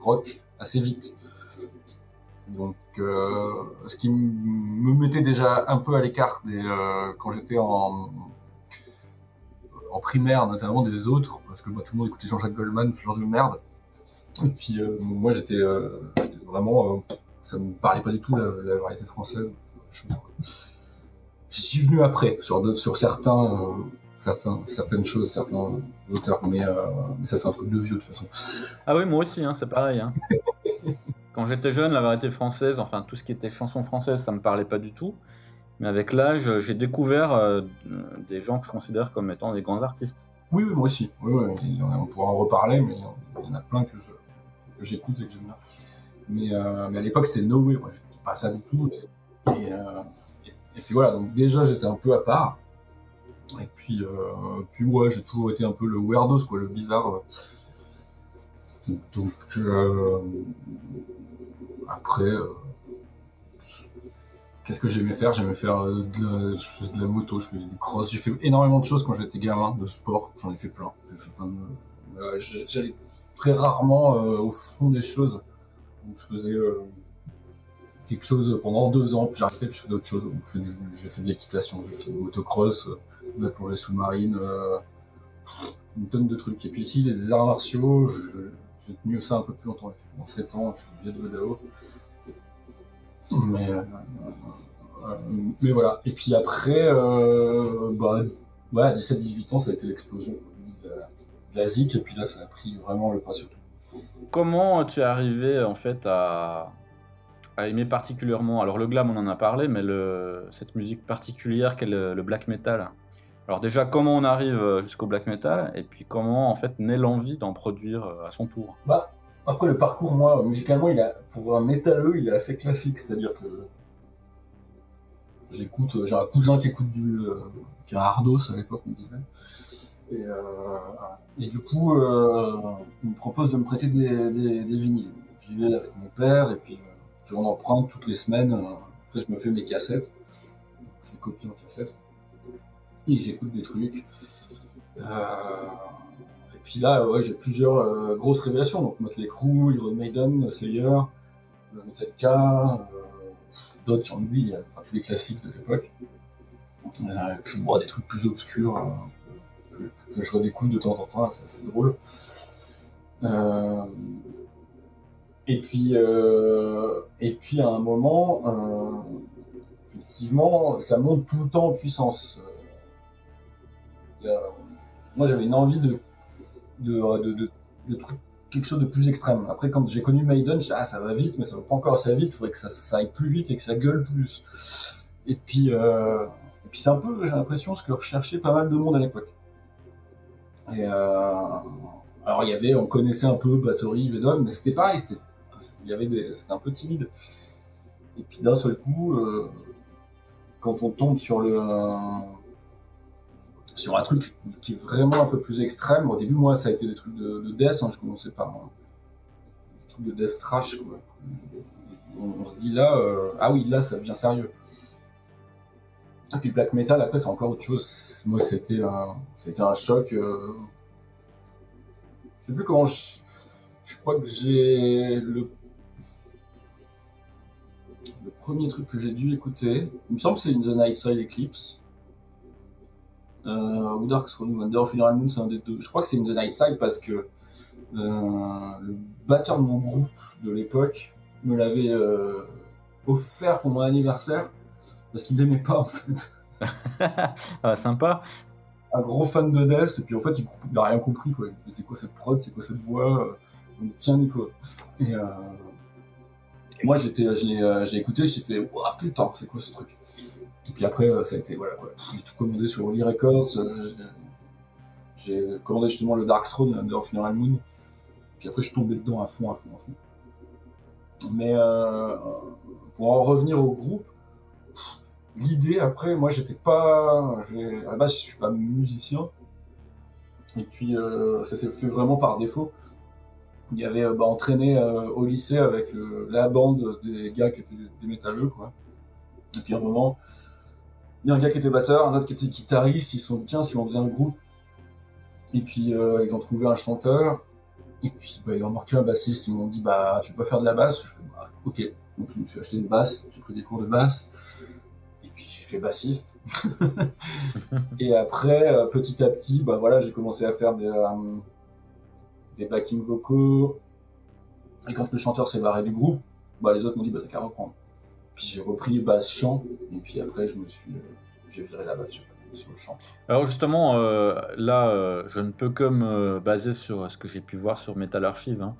rock assez vite. Donc, euh, ce qui me mettait déjà un peu à l'écart euh, quand j'étais en, en primaire, notamment des autres, parce que bah, tout le monde écoutait Jean-Jacques Goldman, ce genre de merde. Et puis euh, moi, j'étais vraiment, ça me parlait pas du tout la, variété française. J'y suis venu après sur sur certains, certains, certaines choses, certains auteurs, mais, mais ça c'est un truc de vieux de toute façon. Ah oui, moi aussi, hein, c'est pareil. Hein. Quand j'étais jeune, la variété française, enfin tout ce qui était chanson française, ça me parlait pas du tout. Mais avec l'âge, j'ai découvert euh, des gens que je considère comme étant des grands artistes. Oui, oui moi aussi. Oui, oui, on pourra en reparler, mais il y en a plein que, j'écoute et que j'aime bien. Mais, euh, mais, à l'époque, c'était No Way. Moi, j'écoutais pas ça du tout. Euh, et, puis voilà, donc déjà, j'étais un peu à part. Et puis, puis ouais, j'ai toujours été un peu le weirdos, quoi, le bizarre. Donc, après, euh, qu'est-ce que j'aimais faire? J'aimais faire euh, de la, moto, je faisais du cross. J'ai fait énormément de choses quand j'étais gamin, de sport. J'en ai fait plein. J'ai fait plein euh, J'allais très rarement au fond des choses. Donc, je faisais quelque chose pendant deux ans, puis j'arrêtais, puis je faisais autre chose. J'ai fait de l'équitation, j'ai fait de motocross, de la plongée sous-marine, une tonne de trucs. Et puis ici, les arts martiaux, j'ai tenu ça un peu plus longtemps. Pendant 7 ans, je suis vieux de. Mais, euh, euh, mais voilà. Et puis après, euh, bah, ouais, à 17-18 ans, ça a été l'explosion de, la ZIC. Et puis là, ça a pris vraiment le pas sur tout. Comment tu es arrivé en fait à, à aimer particulièrement Alors le glam, on en a parlé, mais cette musique particulière qu'est le black metal alors déjà, comment on arrive euh, jusqu'au black metal et puis comment en fait naît l'envie d'en produire euh, à son tour? Bah après le parcours, moi musicalement, a pour un métalleux, il est assez classique, c'est-à-dire que j'écoute, euh, j'ai un cousin qui écoute du, qui est un Hardos à l'époque, on disait. Et, et, du coup, il me propose de me prêter des, des vinyles. J'y vais avec mon père et puis on en prend toutes les semaines. Après, je me fais mes cassettes. Je les copie en cassette et j'écoute des trucs. Euh, et puis là, ouais, j'ai plusieurs euh, grosses révélations. Donc Motley Crue, Iron Maiden, Slayer, euh, Metallica, d'autres, j'en oublie, enfin tous les classiques de l'époque. et puis bon, des trucs plus obscurs que, je redécouvre de temps en temps, c'est assez drôle. Et puis, et puis à un moment, effectivement, ça monte tout le temps en puissance moi j'avais une envie de quelque chose de plus extrême. Après, quand j'ai connu Maiden, je ah, ça va vite, mais ça va pas encore assez vite, il faudrait que ça, aille plus vite et que ça gueule plus. Et puis, euh, et puis c'est un peu, j'ai l'impression, ce que recherchait pas mal de monde à l'époque. Euh, alors, il y avait, on connaissait un peu Battery, Vedon, mais c'était pareil, c'était, il y avait c'était un peu timide. Et puis d'un seul coup, euh, quand on tombe sur le, sur un truc qui est vraiment un peu plus extrême. Au début, moi, ça a été des trucs de, death. Hein. Je commençais par truc de death trash, on se dit là, euh, ah oui, là, ça devient sérieux. Et puis black metal, après, c'est encore autre chose. Moi, c'était un, c'était un choc. euh, Je sais plus comment je. Je crois que j'ai le. Le premier truc que j'ai dû écouter, il me semble que c'est In the Night Side Eclipse. Euh, ou Dark Throne Wonder of Funeral Moon, c'est un des deux. Je crois que c'est In the Night Side parce que euh, le batteur de mon groupe de l'époque me l'avait euh, offert pour mon anniversaire parce qu'il l'aimait pas en fait. ah, sympa. Un gros fan de Death, et puis en fait il, il a rien compris quoi. Il me fait c'est quoi cette prod, c'est quoi cette voix? Tiens Nico. Et, euh, moi j'étais, j'ai, euh, j'ai écouté, j'ai fait Ouah putain, c'est quoi ce truc? Et puis après euh, ça a été voilà quoi. J'ai tout commandé sur Holy Records. euh, j'ai, commandé justement le Dark Throne, of Funeral Moon. Puis après je tombé dedans à fond, à fond, à fond. Mais euh, pour en revenir au groupe, l'idée après, moi j'étais pas, à la base je suis pas musicien, et puis euh, ça s'est fait vraiment par défaut. Il y avait euh, bah, entraîné euh, au lycée avec euh, la bande des gars qui étaient des métalleux quoi. Et puis à un moment, il y a un gars qui était batteur, un autre qui était guitariste, ils sont dit tiens si on faisait un groupe. Et puis ils ont trouvé un chanteur, et puis bah, ils ont un bassiste, ils m'ont dit bah tu peux faire de la basse? Je fais bah ok. Donc je me suis acheté une basse, j'ai pris des cours de basse, et puis j'ai fait bassiste. et après, petit à petit, bah voilà, j'ai commencé à faire des, des backing vocaux. Et quand le chanteur s'est barré du groupe, bah les autres m'ont dit bah t'as qu'à reprendre. Puis j'ai repris basse chant, et puis après je me suis, euh, j'ai viré la basse, sur le chant. Alors justement, euh, là, euh, je ne peux que me baser sur ce que j'ai pu voir sur Metal Archive. hein.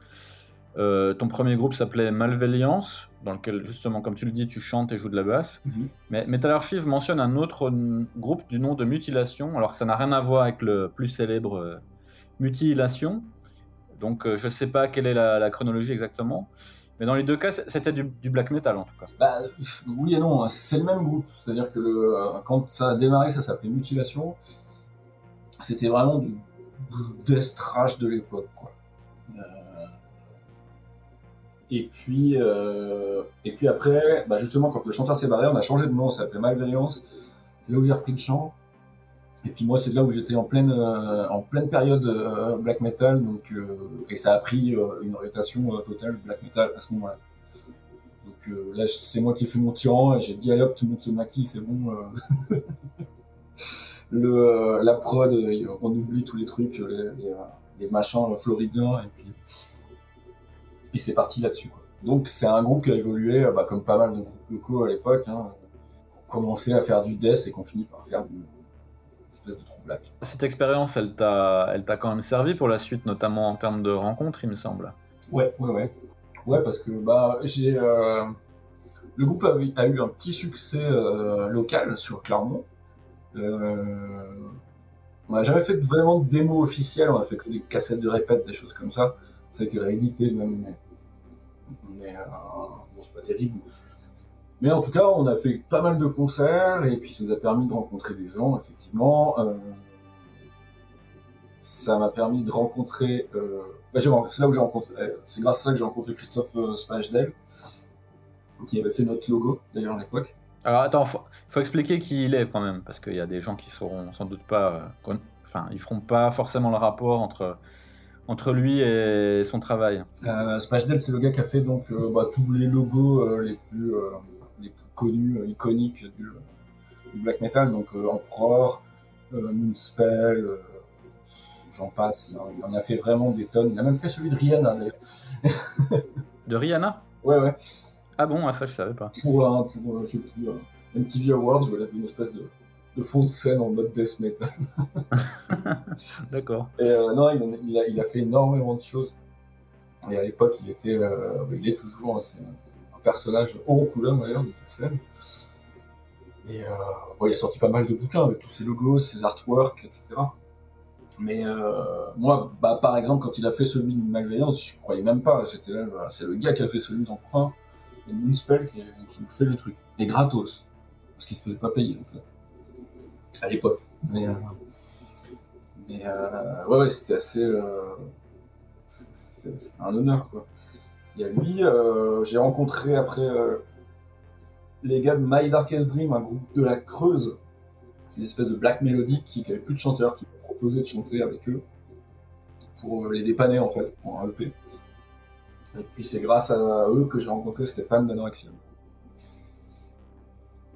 Euh, ton premier groupe s'appelait Malveillance, dans lequel justement, comme tu le dis, tu chantes et joues de la basse. Mhm. Mais Metal Archive mentionne un autre groupe du nom de Mutilation, alors que ça n'a rien à voir avec le plus célèbre euh, Mutilation. Donc euh, je sais pas quelle est la, chronologie exactement. Mais dans les deux cas, c'était du, black metal en tout cas. Bah, oui et non, c'est le même groupe. C'est-à-dire que euh, quand ça a démarré, ça s'appelait Mutilation. C'était vraiment du, death trash de l'époque, quoi. Euh, Et puis, et puis après, bah justement, quand le chanteur s'est barré, on a changé de nom, ça s'appelait Malveillance. C'est là où j'ai repris le chant. Et puis moi, c'est là où j'étais en pleine, euh, période euh, black metal, donc euh, et ça a pris une orientation totale black metal à ce moment-là. Donc là, c'est moi qui ai fait mon tyran, et j'ai dit allez hop, tout le monde se maquille, c'est bon. la prod, on oublie tous les trucs, les, machins floridiens, et puis et c'est parti là-dessus. Donc c'est un groupe qui a évolué, bah, comme pas mal de groupes locaux à l'époque, hein, qui ont commencé à faire du death et qu'on finit par faire du espèce de trou black. Cette expérience, elle t'a elle t'a quand même servi pour la suite, notamment en termes de rencontres, il me semble. Ouais, ouais, ouais. Ouais, parce que bah j'ai euh, le groupe a, eu- a eu un petit succès euh, local sur Clermont. Euh, on n'a jamais fait vraiment de démo officielle, on a fait que des cassettes de répète, des choses comme ça. Ça a été réédité même, mais, mais bon, c'est pas terrible. Mais en tout cas, on a fait pas mal de concerts et puis ça nous a permis de rencontrer des gens, effectivement. Euh, ça m'a permis de rencontrer. Euh, bah, c'est là où j'ai rencontré. euh, C'est grâce à ça que j'ai rencontré Christophe euh, qui avait fait notre logo d'ailleurs à l'époque. Alors attends, faut, faut expliquer qui il est quand même, parce qu'il y a des gens qui sauront sans doute pas, enfin, ils feront pas forcément le rapport entre, entre lui et son travail. Euh, Spachdel, c'est le gars qui a fait donc euh, bah, tous les logos euh, les plus connus, euh, iconiques du, du black metal, donc euh, Emperor, euh, Moonspell, j'en passe. Il en, il en a fait vraiment des tonnes. Il a même fait celui de Rihanna d'ailleurs. De Rihanna? Ouais, ouais. Ah bon, ah, ça je savais pas. Pour un, pour, je sais plus, un MTV Awards, où il a fait une espèce de, de fond de scène en mode death metal. D'accord. Et euh, non, il, a, il a fait énormément de choses. Et à l'époque, il était, euh, il est toujours, hein, c'est personnage haut en couleur d'ailleurs de la scène. Et euh, il a sorti pas mal de bouquins avec tous ses logos, ses artworks, etc. Mais euh, moi, bah, par exemple, quand il a fait celui de Malveillance, je croyais même pas. J'étais là, voilà, c'est le gars qui a fait celui d'Emprunt, Moonspell qui, qui nous fait le truc. Et gratos. Parce qu'il se faisait pas payer, en fait. À l'époque. Mais, euh, mais ouais, ouais, c'était assez. c'est un honneur, quoi. Il y a lui, j'ai rencontré après les gars de My Darkest Dream, un groupe de la Creuse, qui est une espèce de black melody qui n'avait plus de chanteurs, qui m'a proposé de chanter avec eux pour les dépanner en fait, pour un EP. Et puis c'est grâce à eux que j'ai rencontré Stéphane d'Anorexia.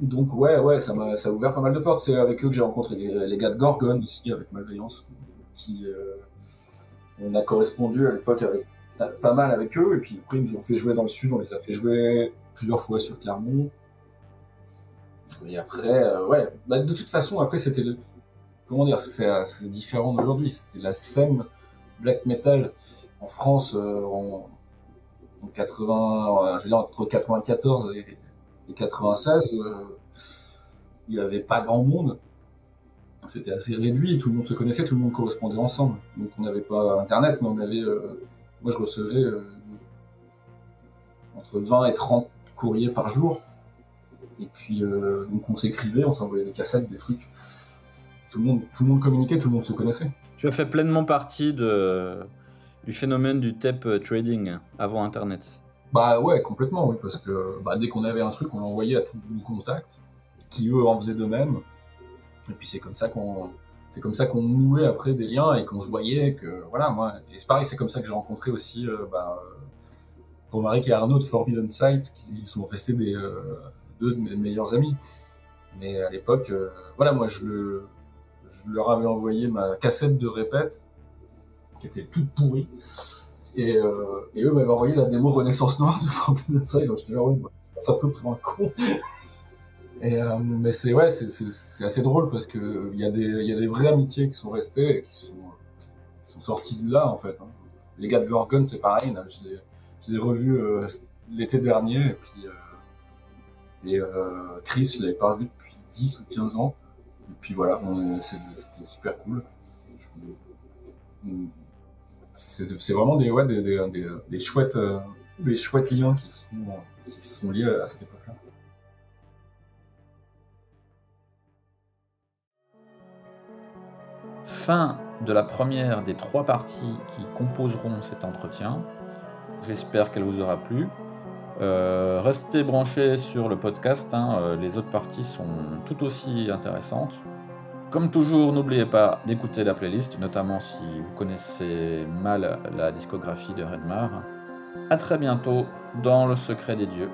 Donc ouais, ouais, ça m'a a ouvert pas mal de portes. C'est avec eux que j'ai rencontré les, gars de Gorgon ici, avec Malveillance, qui euh, on a correspondu à l'époque avec pas mal avec eux, et puis après ils nous ont fait jouer dans le sud, on les a fait jouer plusieurs fois sur Clermont. Et après, euh, ouais, bah, de toute façon, après c'était le... comment dire, c'est différent d'aujourd'hui. C'était la scène black metal en France euh, en, 80, je veux dire entre 94 et et 96, euh, il n'y avait pas grand monde. C'était assez réduit, tout le monde se connaissait, tout le monde correspondait ensemble. Donc on n'avait pas Internet, mais on avait... Euh, moi je recevais euh, entre 20 et 30 courriers par jour. Et puis donc on s'écrivait, on s'envoyait des cassettes, des trucs. Tout le, monde, tout le monde communiquait, tout le monde se connaissait. Tu as fait pleinement partie de, du phénomène du tape trading avant Internet. Bah ouais, complètement, oui, parce que bah, dès qu'on avait un truc, on l'envoyait à tous nos contacts, qui eux en faisaient de même. Et puis c'est comme ça qu'on c'est comme ça qu'on nouait après des liens et qu'on se voyait que voilà moi et c'est pareil c'est comme ça que j'ai rencontré aussi euh, bah, Romaric et Arnaud de Forbidden Sight qui sont restés des euh, deux de mes meilleurs amis. Mais à l'époque euh, voilà moi je, leur avais envoyé ma cassette de répète qui était toute pourrie. Et, euh, eux m'avaient envoyé la démo Renaissance Noire de Forbidden Side, donc j'étais là, ouais, c'est un peu pour un con. Euh, mais c'est ouais, c'est assez drôle parce que il y, a des, y a des vraies amitiés qui sont restées et qui sont, qui sont sorties de là en fait. Hein. Les gars de Gorgon, c'est pareil, je les ai revus euh, l'été dernier et puis euh, et euh, Chris, je l'avais pas revu depuis 10 ou 15 ans. Et puis voilà, c'était super cool c'est vraiment des, ouais, des, des, des, chouettes, euh, des chouettes liens qui sont, qui sont liés à cette époque-là. Fin de la première des trois parties qui composeront cet entretien. J'espère qu'elle vous aura plu. Euh, restez branchés sur le podcast, hein, euh, les autres parties sont tout aussi intéressantes. Comme toujours, n'oubliez pas d'écouter la playlist, notamment si vous connaissez mal la discographie de Redmar. A très bientôt dans le secret des dieux.